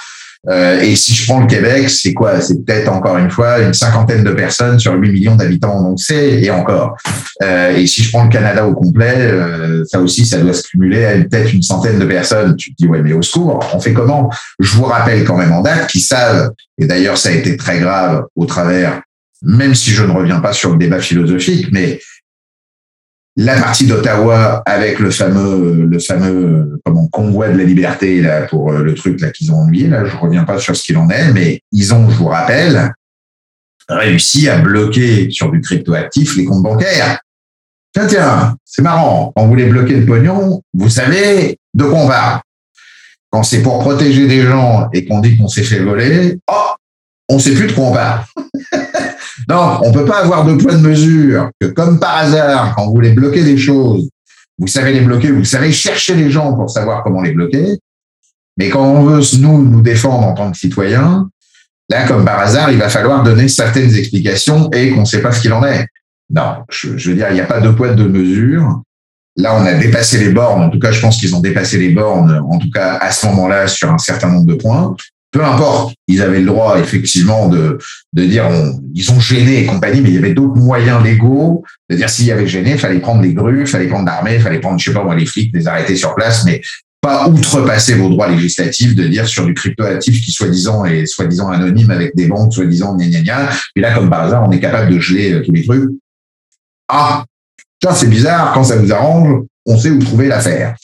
B: Euh, et si je prends le Québec, c'est quoi? C'est peut-être encore une fois une cinquantaine de personnes sur 8 millions d'habitants, donc c'est et encore. Euh, et si je prends le Canada au complet, euh, ça aussi, ça doit se cumuler à peut-être une centaine de personnes. Tu te dis ouais, mais au secours, on fait comment? Je vous rappelle quand même en date qu'ils savent, et d'ailleurs ça a été très grave au travers, même si je ne reviens pas sur le débat philosophique, mais la partie d'Ottawa avec le fameux le fameux comment convoi de la liberté là pour euh, le truc là qu'ils ont ennuyé là. Je reviens pas sur ce qu'il en est mais ils ont je vous rappelle réussi à bloquer sur du cryptoactif les comptes bancaires. Tiens tiens c'est marrant. Quand vous voulez bloquer le pognon vous savez de quoi on va quand c'est pour protéger des gens et qu'on dit qu'on s'est fait voler oh on sait plus de quoi on parle *laughs* Non, on peut pas avoir de poids de mesure que comme par hasard, quand vous voulez bloquer des choses, vous savez les bloquer, vous savez chercher les gens pour savoir comment les bloquer. Mais quand on veut nous nous défendre en tant que citoyens, là, comme par hasard, il va falloir donner certaines explications et qu'on ne sait pas ce qu'il en est. Non, je, veux dire, il n'y a pas de poids de mesure. Là, on a dépassé les bornes. En tout cas, je pense qu'ils ont dépassé les bornes, en tout cas à ce moment-là, sur un certain nombre de points peu importe, ils avaient le droit effectivement de, dire ils ont gêné et compagnie, mais il y avait d'autres moyens légaux de dire s'il y avait gêné, il fallait prendre les grues, il fallait prendre l'armée, fallait prendre, je sais pas moi, les flics, les arrêter sur place, mais pas outrepasser vos droits législatifs de dire sur du cryptoactif qui soi-disant est soi-disant anonyme avec des banques soi-disant gna gna gna. Et là, comme par hasard, on est capable de geler euh, tous les trucs. Ah, ça c'est bizarre, quand ça vous arrange, on sait où trouver l'affaire.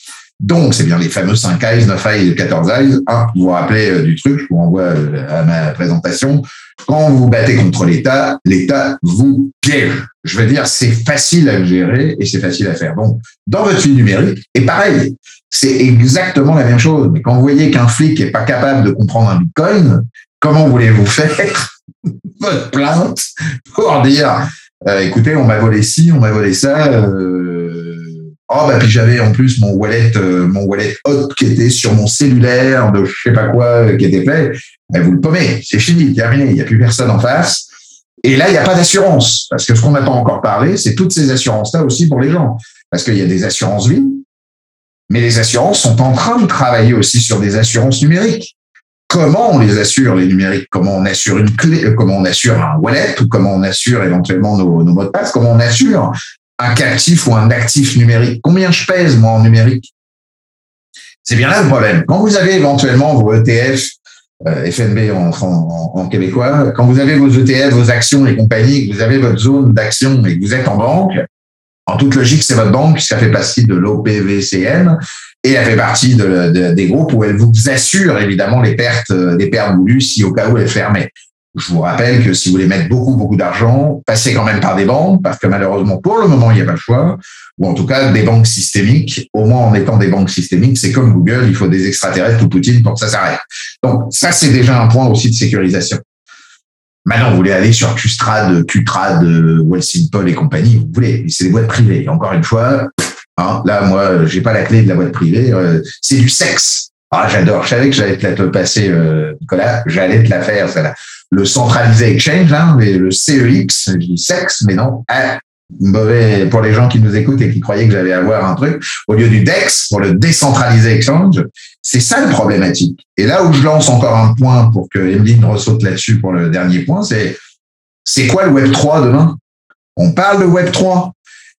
B: Donc, c'est bien les fameux 5 eyes, 9 eyes, 14 eyes. Vous vous rappelez euh, du truc, je vous renvoie euh, à ma présentation. Quand vous battez contre l'État, l'État vous piège. Je veux dire, c'est facile à gérer et c'est facile à faire. Donc, dans votre vie numérique, et pareil, c'est exactement la même chose. Mais quand vous voyez qu'un flic est pas capable de comprendre un bitcoin, comment voulez-vous faire *laughs* votre plainte pour dire, euh, écoutez, on m'a volé ci, on m'a volé ça, Oh bah puis j'avais en plus mon wallet, euh, mon wallet hot qui était sur mon cellulaire de je sais pas quoi euh, qui était fait. Ben, vous le pommez, c'est fini, terminé, il n'y a plus personne en face. Et là, il n'y a pas d'assurance. Parce que ce qu'on n'a pas encore parlé, c'est toutes ces assurances-là aussi pour les gens. Parce qu'il y a des assurances vie, mais les assurances sont en train de travailler aussi sur des assurances numériques. Comment on les assure, les numériques? Comment on assure une clé euh, Comment on assure un wallet Ou comment on assure éventuellement nos mots de passe? Comment on assure un captif ou un actif numérique. Combien je pèse, moi, en numérique? C'est bien là le problème. Quand vous avez éventuellement vos ETF, euh, FNB en, québécois, quand vous avez vos ETF, vos actions et compagnie, que vous avez votre zone d'action et que vous êtes en banque, en toute logique, c'est votre banque puisqu'elle fait partie de l'OPVCN et elle fait partie de, des groupes où elle vous assure évidemment les pertes, des pertes voulues si au cas où elle fermait. Je vous rappelle que si vous voulez mettre beaucoup, beaucoup d'argent, passez quand même par des banques, parce que malheureusement, pour le moment, il n'y a pas le choix, ou en tout cas des banques systémiques. Au moins, en étant des banques systémiques, c'est comme Google, il faut des extraterrestres ou Poutine pour que ça s'arrête. Donc, ça, c'est déjà un point aussi de sécurisation. Maintenant, vous voulez aller sur Qstrad, Qtrad, Wellsimple et compagnie, vous voulez, c'est des boîtes privées. encore une fois, hein, là, moi, j'ai pas la clé de la boîte privée, euh, c'est du sexe. Ah, j'adore. Je savais que j'allais te la passer, euh, Nicolas. J'allais te la faire, celle-là le centralisé exchange, hein, le CEX, je dis sexe, mais non, mauvais pour les gens qui nous écoutent et qui croyaient que j'allais avoir un truc, au lieu du DEX, pour le décentralisé exchange, c'est ça le problématique. Et là où je lance encore un point pour que Emeline ressaute là-dessus pour le dernier point, c'est c'est quoi le Web 3 demain? On parle de Web 3.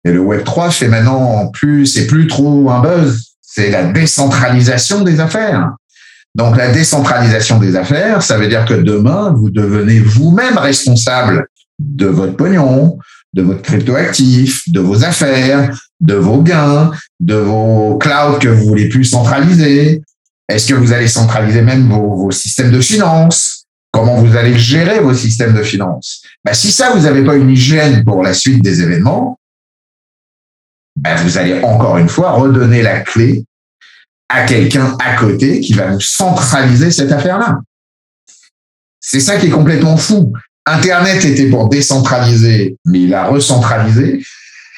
B: Et le Web 3 fait maintenant en plus, c'est plus trop un buzz, c'est la décentralisation des affaires. Donc la décentralisation des affaires, ça veut dire que demain, vous devenez vous-même responsable de votre pognon, de votre cryptoactif, de vos affaires, de vos gains, de vos clouds que vous voulez plus centraliser. Est-ce que vous allez centraliser même vos, systèmes de finances? Comment vous allez gérer vos systèmes de finances? Ben, Si ça, vous n'avez pas une hygiène pour la suite des événements, ben, vous allez encore une fois redonner la clé à quelqu'un à côté qui va nous centraliser cette affaire-là. C'est ça qui est complètement fou. Internet était pour décentraliser, mais il a recentralisé,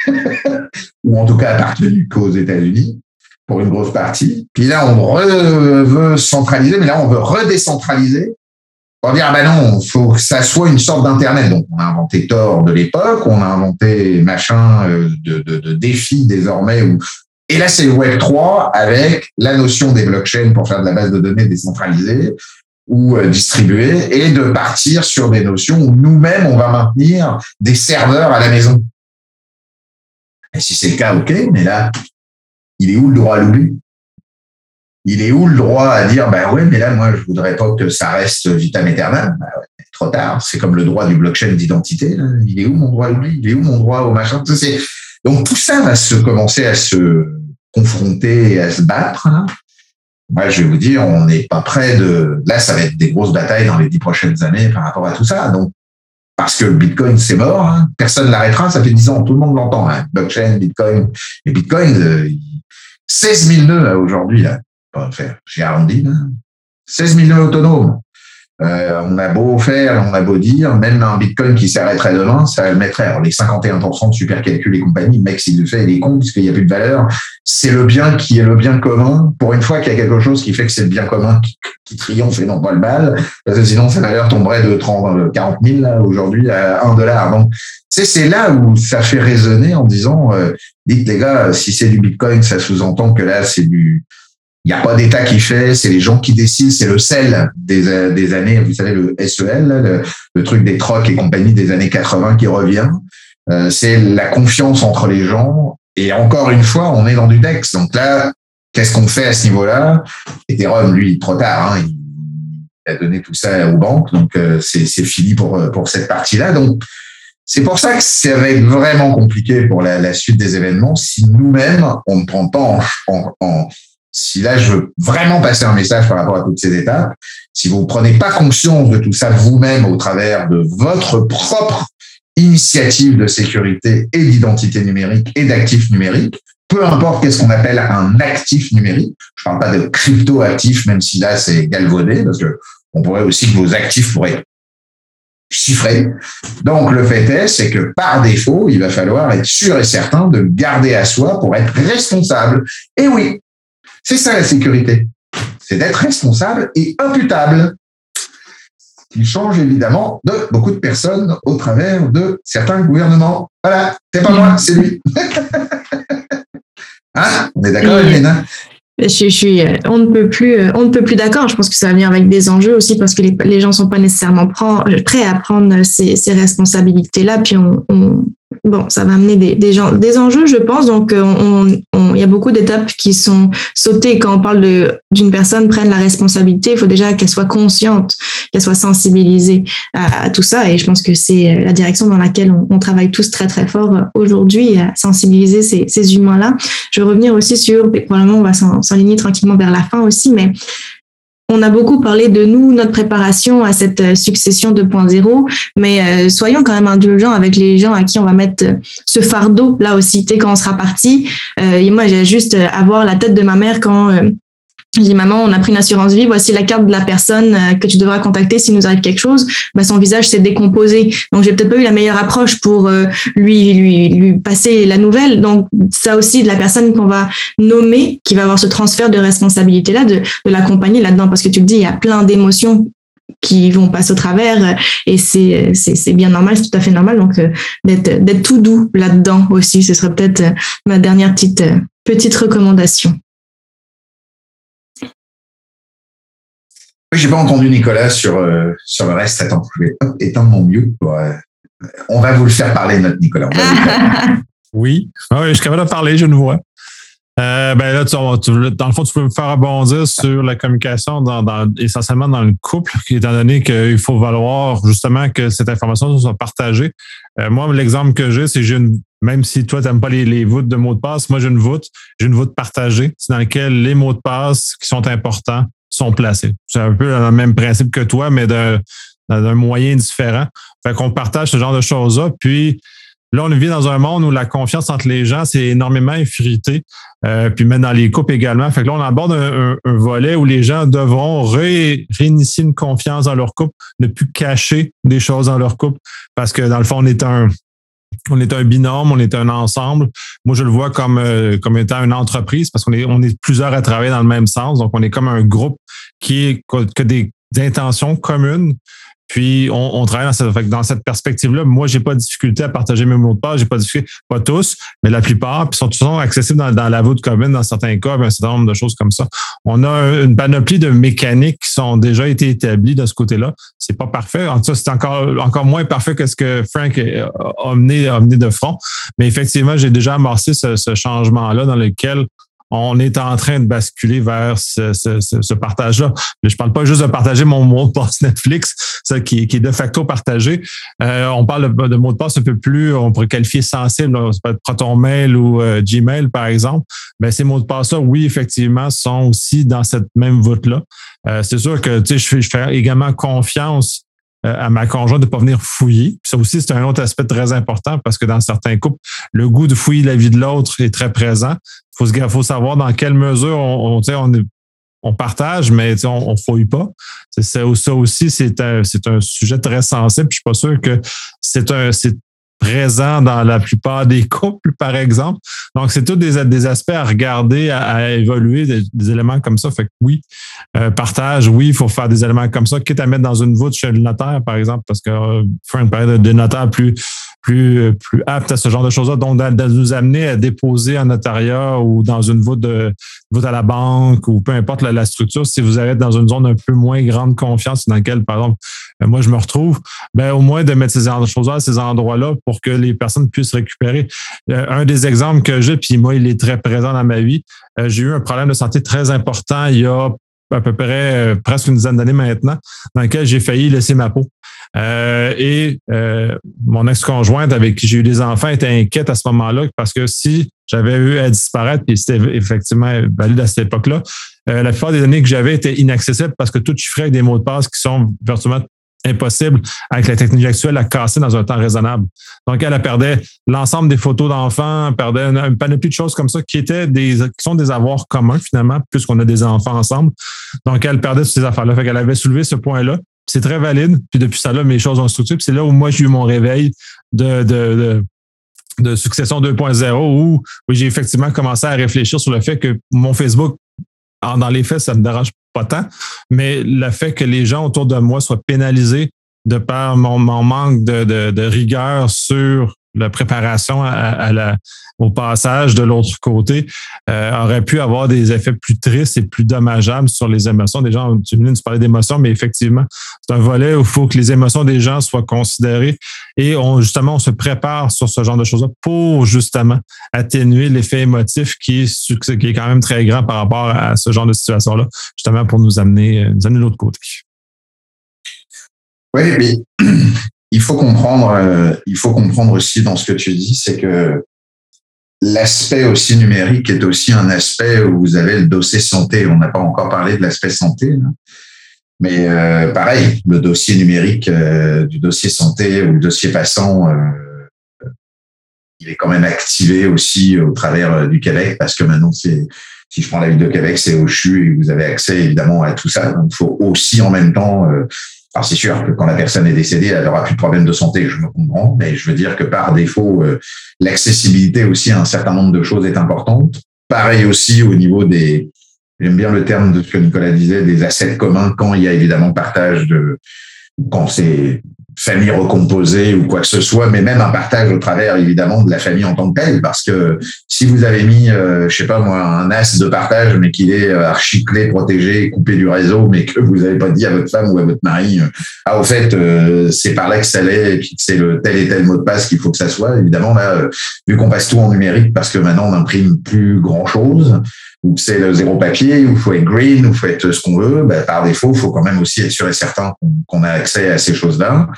B: *laughs* ou en tout cas appartenu qu'aux États-Unis pour une grosse partie. Puis là, on veut centraliser, mais là, on veut redécentraliser. On va dire, ah ben non, faut que ça soit une sorte d'Internet. Donc, on a inventé Tor de l'époque, on a inventé machin euh, de, de, de défi désormais. Où... Et là, c'est Web 3 avec la notion des blockchains pour faire de la base de données décentralisée ou euh, distribuée et de partir sur des notions où nous-mêmes, on va maintenir des serveurs à la maison. Et si c'est le cas, OK, mais là, il est où le droit à l'oubli? Il est où le droit à dire, ben ouais, mais là, moi, je voudrais pas que ça reste vitam aeternam? Ben Trop tard. C'est comme le droit du blockchain d'identité. Il est où mon droit à l'oubli? Il est où mon droit au machin? Donc tout ça va se commencer à se confronter et à se battre. Moi, je vais vous dire, on n'est pas près de. Là, ça va être des grosses batailles dans les dix prochaines années par rapport à tout ça. Donc, parce que le Bitcoin, c'est mort, hein. personne l'arrêtera, ça fait dix ans, tout le monde l'entend. Hein. Blockchain, Bitcoin. Et Bitcoin, euh, 16 000 nœuds aujourd'hui, là. J'ai arrondi, là. 16 000 nœuds autonomes. Euh, on a beau faire, on a beau dire, même un Bitcoin qui s'arrêterait demain, ça le mettrait. Alors, les 51% de supercalcul et compagnie, mec, s'il le fait, il est con, puisqu'il n'y a plus de valeur. C'est le bien qui est le bien commun. Pour une fois qu'il y a quelque chose qui fait que c'est le bien commun qui, triomphe et non pas le mal. Parce que sinon, sa valeur tomberait de 30, 40 000, aujourd'hui, à 1 dollar. Donc, c'est là où ça fait résonner en disant, euh, dites les gars, si c'est du Bitcoin, ça sous-entend que là, c'est du, il n'y a pas d'État qui fait, c'est les gens qui décident, c'est le sel des, euh, des années, vous savez, le SEL, le, truc des trocs et compagnie des années 80 qui revient. Euh, c'est la confiance entre les gens. Et encore une fois, on est dans du DEX. Donc là, qu'est-ce qu'on fait à ce niveau-là? Ethereum, lui, trop tard. Hein, il a donné tout ça aux banques. Donc euh, c'est fini pour, pour cette partie-là. Donc c'est pour ça que ça va être vraiment compliqué pour la, la suite des événements si nous-mêmes, on ne prend pas en, en si là je veux vraiment passer un message par rapport à toutes ces étapes, si vous ne prenez pas conscience de tout ça vous-même au travers de votre propre initiative de sécurité et d'identité numérique et d'actifs numériques, peu importe qu'est-ce qu'on appelle un actif numérique, je ne parle pas de crypto-actif, même si là c'est galvaudé, parce que on pourrait aussi que vos actifs pourraient être chiffrés. Donc le fait est, c'est que par défaut, il va falloir être sûr et certain de garder à soi pour être responsable. Et oui, c'est ça la sécurité. C'est d'être responsable et imputable. Il change évidemment de beaucoup de personnes au travers de certains gouvernements. Voilà, c'est pas moi, c'est lui. *laughs* hein? On est d'accord, Elena
C: je, je, suis, euh, on ne peut plus, euh, on ne peut plus d'accord. Je pense que ça va venir avec des enjeux aussi parce que les, les gens sont pas nécessairement prêts à prendre ces, ces responsabilités-là. Puis on, on, bon, ça va amener des, des, gens, des enjeux, je pense. Donc, il on, on, y a beaucoup d'étapes qui sont sautées. Quand on parle d'une personne prenne la responsabilité, il faut déjà qu'elle soit consciente, qu'elle soit sensibilisée à, tout ça. Et je pense que c'est la direction dans laquelle on, travaille tous très, très fort aujourd'hui, à sensibiliser ces, ces humains-là. Je vais revenir aussi sur, probablement, on va s'enligner tranquillement vers la fin aussi, mais on a beaucoup parlé de nous, notre préparation à cette euh, succession 2.0, mais euh, soyons quand même indulgents avec les gens à qui on va mettre euh, ce fardeau là aussi. Tu quand on sera parti, et moi j'ai juste à voir la tête de ma mère quand je dis maman, on a pris une assurance vie, voici la carte de la personne euh, que tu devras contacter s'il nous arrive quelque chose. Bah, son visage s'est décomposé, donc j'ai peut-être pas eu la meilleure approche pour euh, lui lui lui passer la nouvelle. Donc ça aussi de la personne qu'on va nommer, qui va avoir ce transfert de responsabilité là, de, de l'accompagner là-dedans, parce que tu le dis, il y a plein d'émotions qui vont passer au travers et c'est c'est bien normal, c'est tout à fait normal. Donc euh, d'être d'être tout doux là-dedans aussi, ce serait peut-être ma dernière petite petite recommandation.
B: J'ai pas entendu Nicolas sur, euh, sur le reste. Attends, je vais éteindre mon mieux. Euh, on va vous le faire parler, notre Nicolas. *laughs*
A: oui. Ah oui, je suis capable de parler, je ne vois. Euh, ben là, tu, dans le fond, tu peux me faire rebondir sur la communication dans, dans, essentiellement dans le couple, étant donné qu'il faut valoir justement que cette information soit partagée. Euh, moi, l'exemple que j'ai, c'est j'ai une, même si toi, tu n'aimes pas les, les, voûtes de mots de passe, moi, j'ai une voûte, j'ai une voûte partagée, c'est dans laquelle les mots de passe qui sont importants sont placés. C'est un peu le même principe que toi, mais d'un moyen différent. Fait qu'on partage ce genre de choses-là. Puis, là, on vit dans un monde où la confiance entre les gens, c'est énormément effrité. Euh, puis même dans les couples également. Fait que là, on aborde un, volet où les gens devront réinitier une confiance dans leur couple, ne plus cacher des choses dans leur couple, parce que dans le fond, on est un, on est un binôme, on est un ensemble. Moi, je le vois comme, euh, comme étant une entreprise parce qu'on est, on est plusieurs à travailler dans le même sens. Donc, on est comme un groupe qui est que des intentions communes. Puis on, on travaille dans cette, dans cette perspective-là. Moi, j'ai pas de difficulté à partager mes mots de passe. J'ai pas de difficulté, pas tous, mais la plupart, puis sont toujours accessibles dans, la voûte commune dans certains cas, un certain nombre de choses comme ça. On a une panoplie de mécaniques qui sont déjà été établies de ce côté-là. C'est pas parfait. En tout cas, c'est encore encore moins parfait que ce que Frank a mené, a de front. Mais effectivement, j'ai déjà amorcé ce, ce changement-là dans lequel on est en train de basculer vers ce, partage-là. Je parle pas juste de partager mon mot de passe Netflix, ça qui, est de facto partagé. Euh, on parle de, de mots de passe un peu plus, on pourrait qualifier sensible, être ProtonMail ou euh, Gmail, par exemple. Mais ces mots de passe-là, oui, effectivement, sont aussi dans cette même voûte-là. Euh, c'est sûr que je fais également confiance à ma conjointe de pas venir fouiller. ça aussi, c'est un autre aspect très important parce que dans certains couples, le goût de fouiller la vie de l'autre est très présent faut, faut savoir dans quelle mesure on, partage, mais on ne fouille pas. Ça, aussi, c'est un, un sujet très sensible. Je suis pas sûr que c'est un, présent dans la plupart des *laughs* couples, par exemple. Donc, c'est tous des, des, aspects à regarder, à, évoluer, des, éléments comme ça. Fait que oui, euh, partage, oui, il faut faire des éléments comme ça, quitte à mettre dans une voûte chez le notaire, par exemple, parce que euh, faire une de, notaire plus, plus, plus apte à ce genre de choses-là, donc de, nous amener à déposer en notariat ou dans une voûte, de, voûte à la banque ou peu importe la, la, structure, si vous êtes dans une zone un peu moins grande confiance dans laquelle, par exemple, euh, moi, je me retrouve, ben, au moins de mettre ces choses-là à ces endroits-là pour que les personnes puissent récupérer. Euh, un des exemples que j'ai, puis moi, il est très présent dans ma vie, euh, j'ai eu un problème de santé très important il y a à peu près presque une dizaine d'années maintenant, dans lequel j'ai failli laisser ma peau. et mon ex-conjointe avec qui j'ai eu des enfants était inquiète à ce moment-là parce que si j'avais eu à disparaître, puis c'était effectivement valide à cette époque-là, la plupart des données que j'avais étaient inaccessibles parce que tout chiffrait avec des mots de passe qui sont virtuellement impossible avec la technologie actuelle à casser dans un temps raisonnable. Donc, elle, perdait l'ensemble des photos d'enfants, perdait une, panoplie de choses comme ça qui étaient des, qui sont des avoirs communs finalement, puisqu'on a des enfants ensemble. Donc, elle perdait toutes ces affaires-là. Fait qu'elle avait soulevé ce point-là. C'est très valide. Puis depuis ça, là, mes choses ont structuré. Puis c'est là où moi, j'ai eu mon réveil de, de, de, succession 2.0 où, j'ai effectivement commencé à réfléchir sur le fait que mon Facebook dans les faits, ça ne me dérange pas mais le fait que les gens autour de moi soient pénalisés de par mon, manque de, rigueur sur la préparation au passage de l'autre côté euh, aurait pu avoir des effets plus tristes et plus dommageables sur les émotions des gens. Tu tu parlais d'émotions, mais effectivement, c'est un volet où il faut que les émotions des gens soient considérées et on, justement, on se prépare sur ce genre de choses-là pour justement atténuer l'effet émotif qui est, quand même très grand par rapport à ce genre de situation-là, justement pour nous amener, nous amener de l'autre côté.
B: Oui, mais *clears throat* il faut comprendre, euh, il faut comprendre aussi dans ce que tu dis, c'est que l'aspect aussi numérique est aussi un aspect où vous avez le dossier santé. On n'a pas encore parlé de l'aspect santé, mais euh, pareil, le dossier numérique euh, du dossier santé ou le dossier passant, il est quand même activé aussi au travers du Québec parce que maintenant si je prends la ville de Québec, c'est au CHU et vous avez accès évidemment à tout ça. Donc, il faut aussi en même temps alors c'est sûr que quand la personne est décédée, elle n'aura plus de problème de santé, je me comprends, mais je veux dire que par défaut, euh, l'accessibilité aussi à un certain nombre de choses est importante. Pareil aussi au niveau des, j'aime bien le terme de ce que Nicolas disait, des assets communs quand il y a évidemment partage de, quand c'est famille recomposée ou quoi que ce soit, mais même un partage au travers évidemment de la famille en tant que telle, parce que si vous avez mis, euh, je sais pas moi, un as de partage, mais qu'il est euh, archiclé, protégé, coupé du réseau, mais que vous n'avez pas dit à votre femme ou à votre mari, euh, ah au fait euh, c'est par là que ça l'est, et puis que c'est le tel et tel mot de passe qu'il faut que ça soit. Évidemment là, vu qu'on passe tout en numérique, parce que maintenant on n'imprime plus grand chose, c'est le zéro papier, ou faut être green, ou faut être ce qu'on veut, bah, par défaut, il faut quand même aussi être sûr et certain qu'on a accès à ces choses-là.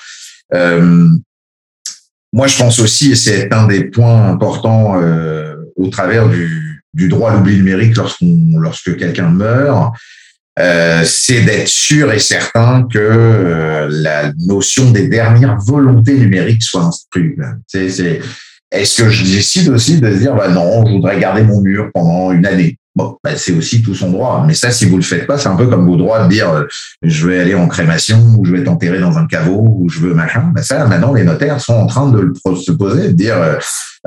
B: Euh, moi, je pense aussi, et c'est un des points importants euh, au travers du, droit à l'oubli numérique lorsqu'on, lorsque quelqu'un meurt, euh, c'est d'être sûr et certain que la notion des dernières volontés numériques soit instruite. Est-ce que je décide aussi de dire, bah non, je voudrais garder mon mur pendant une année? Bon, bah, c'est aussi tout son droit. Mais ça, si vous le faites pas, c'est un peu comme vos droits de dire, euh, je vais aller en crémation ou je vais t'enterrer dans un caveau ou je veux machin. Bah, ça, maintenant, les notaires sont en train de le se poser, de dire. Euh,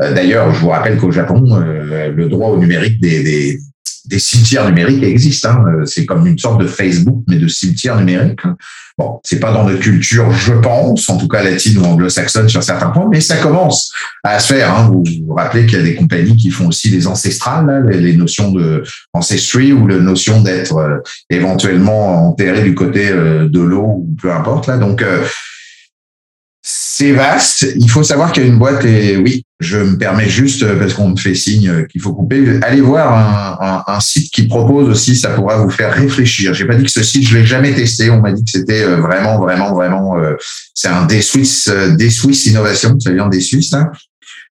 B: euh, d'ailleurs, je vous rappelle qu'au Japon, le droit au numérique des des cimetières numériques existent. Hein. C'est comme une sorte de Facebook, mais de cimetière numérique. Bon, c'est pas dans notre culture, je pense, en tout cas latine ou anglo-saxonne sur certains points, mais ça commence à se faire. Hein. Vous vous rappelez qu'il y a des compagnies qui font aussi des ancestrales, les notions de ancestry ou la notion d'être euh, éventuellement enterré du côté euh, de l'eau ou peu importe. Là, donc euh, c'est vaste. Il faut savoir qu'il y a une boîte et oui, je me permets juste parce qu'on me fait signe qu'il faut couper. Allez voir un, site qui propose aussi, ça pourra vous faire réfléchir. J'ai pas dit que ce site je l'ai jamais testé. On m'a dit que c'était euh, vraiment, vraiment, vraiment. Euh, c'est un des Swiss, euh, des Swiss Innovation. Ça vient des Suisses. Hein.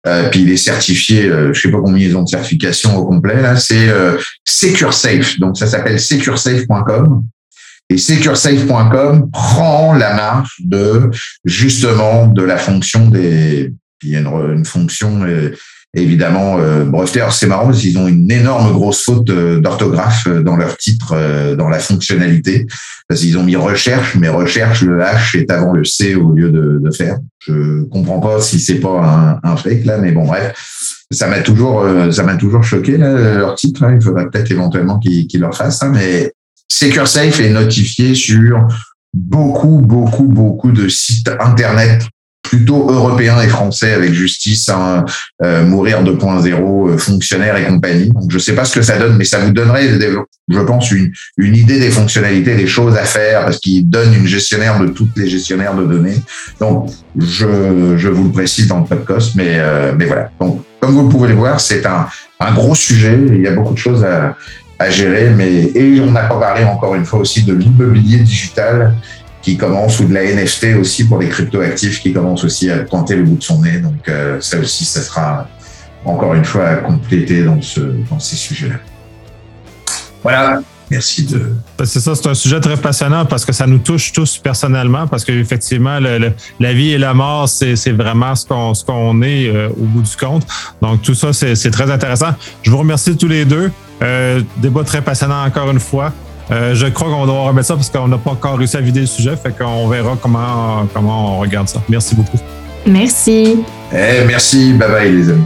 B: Euh, puis il est certifié, euh, je sais pas combien ils ont de certification au complet. C'est euh, SecureSafe. Donc ça s'appelle securesafe.com. Et securesafe.com prend la marche de justement de la fonction des. Il y a une, fonction euh, évidemment euh, c'est marrant parce qu'ils ont une énorme grosse faute euh, d'orthographe euh, dans leur titre, dans la fonctionnalité, parce qu'ils ont mis recherche, mais recherche le H est avant le C au lieu de, de faire. Je comprends pas si c'est pas un, un fake là, mais bon bref ça m'a toujours ça m'a toujours choqué là, leur titre. Il faudrait peut-être éventuellement qu'ils leur fassent, hein, mais SecureSafe est notifié sur beaucoup, beaucoup, beaucoup de sites Internet plutôt européens et français avec justice, hein, euh, mourir 2.0, euh, fonctionnaire et compagnie. Donc, je sais pas ce que ça donne, mais ça vous donnerait, je pense, une, une idée des fonctionnalités, des choses à faire, parce qu'il donne une gestionnaire de toutes les gestionnaires de données. Donc, je, je vous le précise dans le podcast, mais, euh, mais voilà. Donc, comme vous pouvez le voir, c'est un, un gros sujet. Il y a beaucoup de choses à, à gérer. Mais, et on n'a pas parlé encore une fois aussi de l'immobilier digital qui commence ou de la NFT aussi pour les cryptoactifs qui commencent aussi à pointer le bout de son nez. Donc euh, ça aussi, ça sera encore une fois à compléter dans, ce, dans ces sujets-là. Voilà. Merci de.
A: C'est ça, c'est un sujet très passionnant parce que ça nous touche tous personnellement, parce qu'effectivement, la vie et la mort, c'est, vraiment ce qu'on, ce qu'on est euh, au bout du compte. Donc, tout ça, c'est, c'est très intéressant. Je vous remercie tous les deux. Euh, débat très passionnant encore une fois. Euh, je crois qu'on doit remettre ça parce qu'on n'a pas encore réussi à vider le sujet. Fait qu'on verra comment, comment on regarde ça. Merci beaucoup.
C: Merci.
B: Eh, merci. Bye bye, les amis.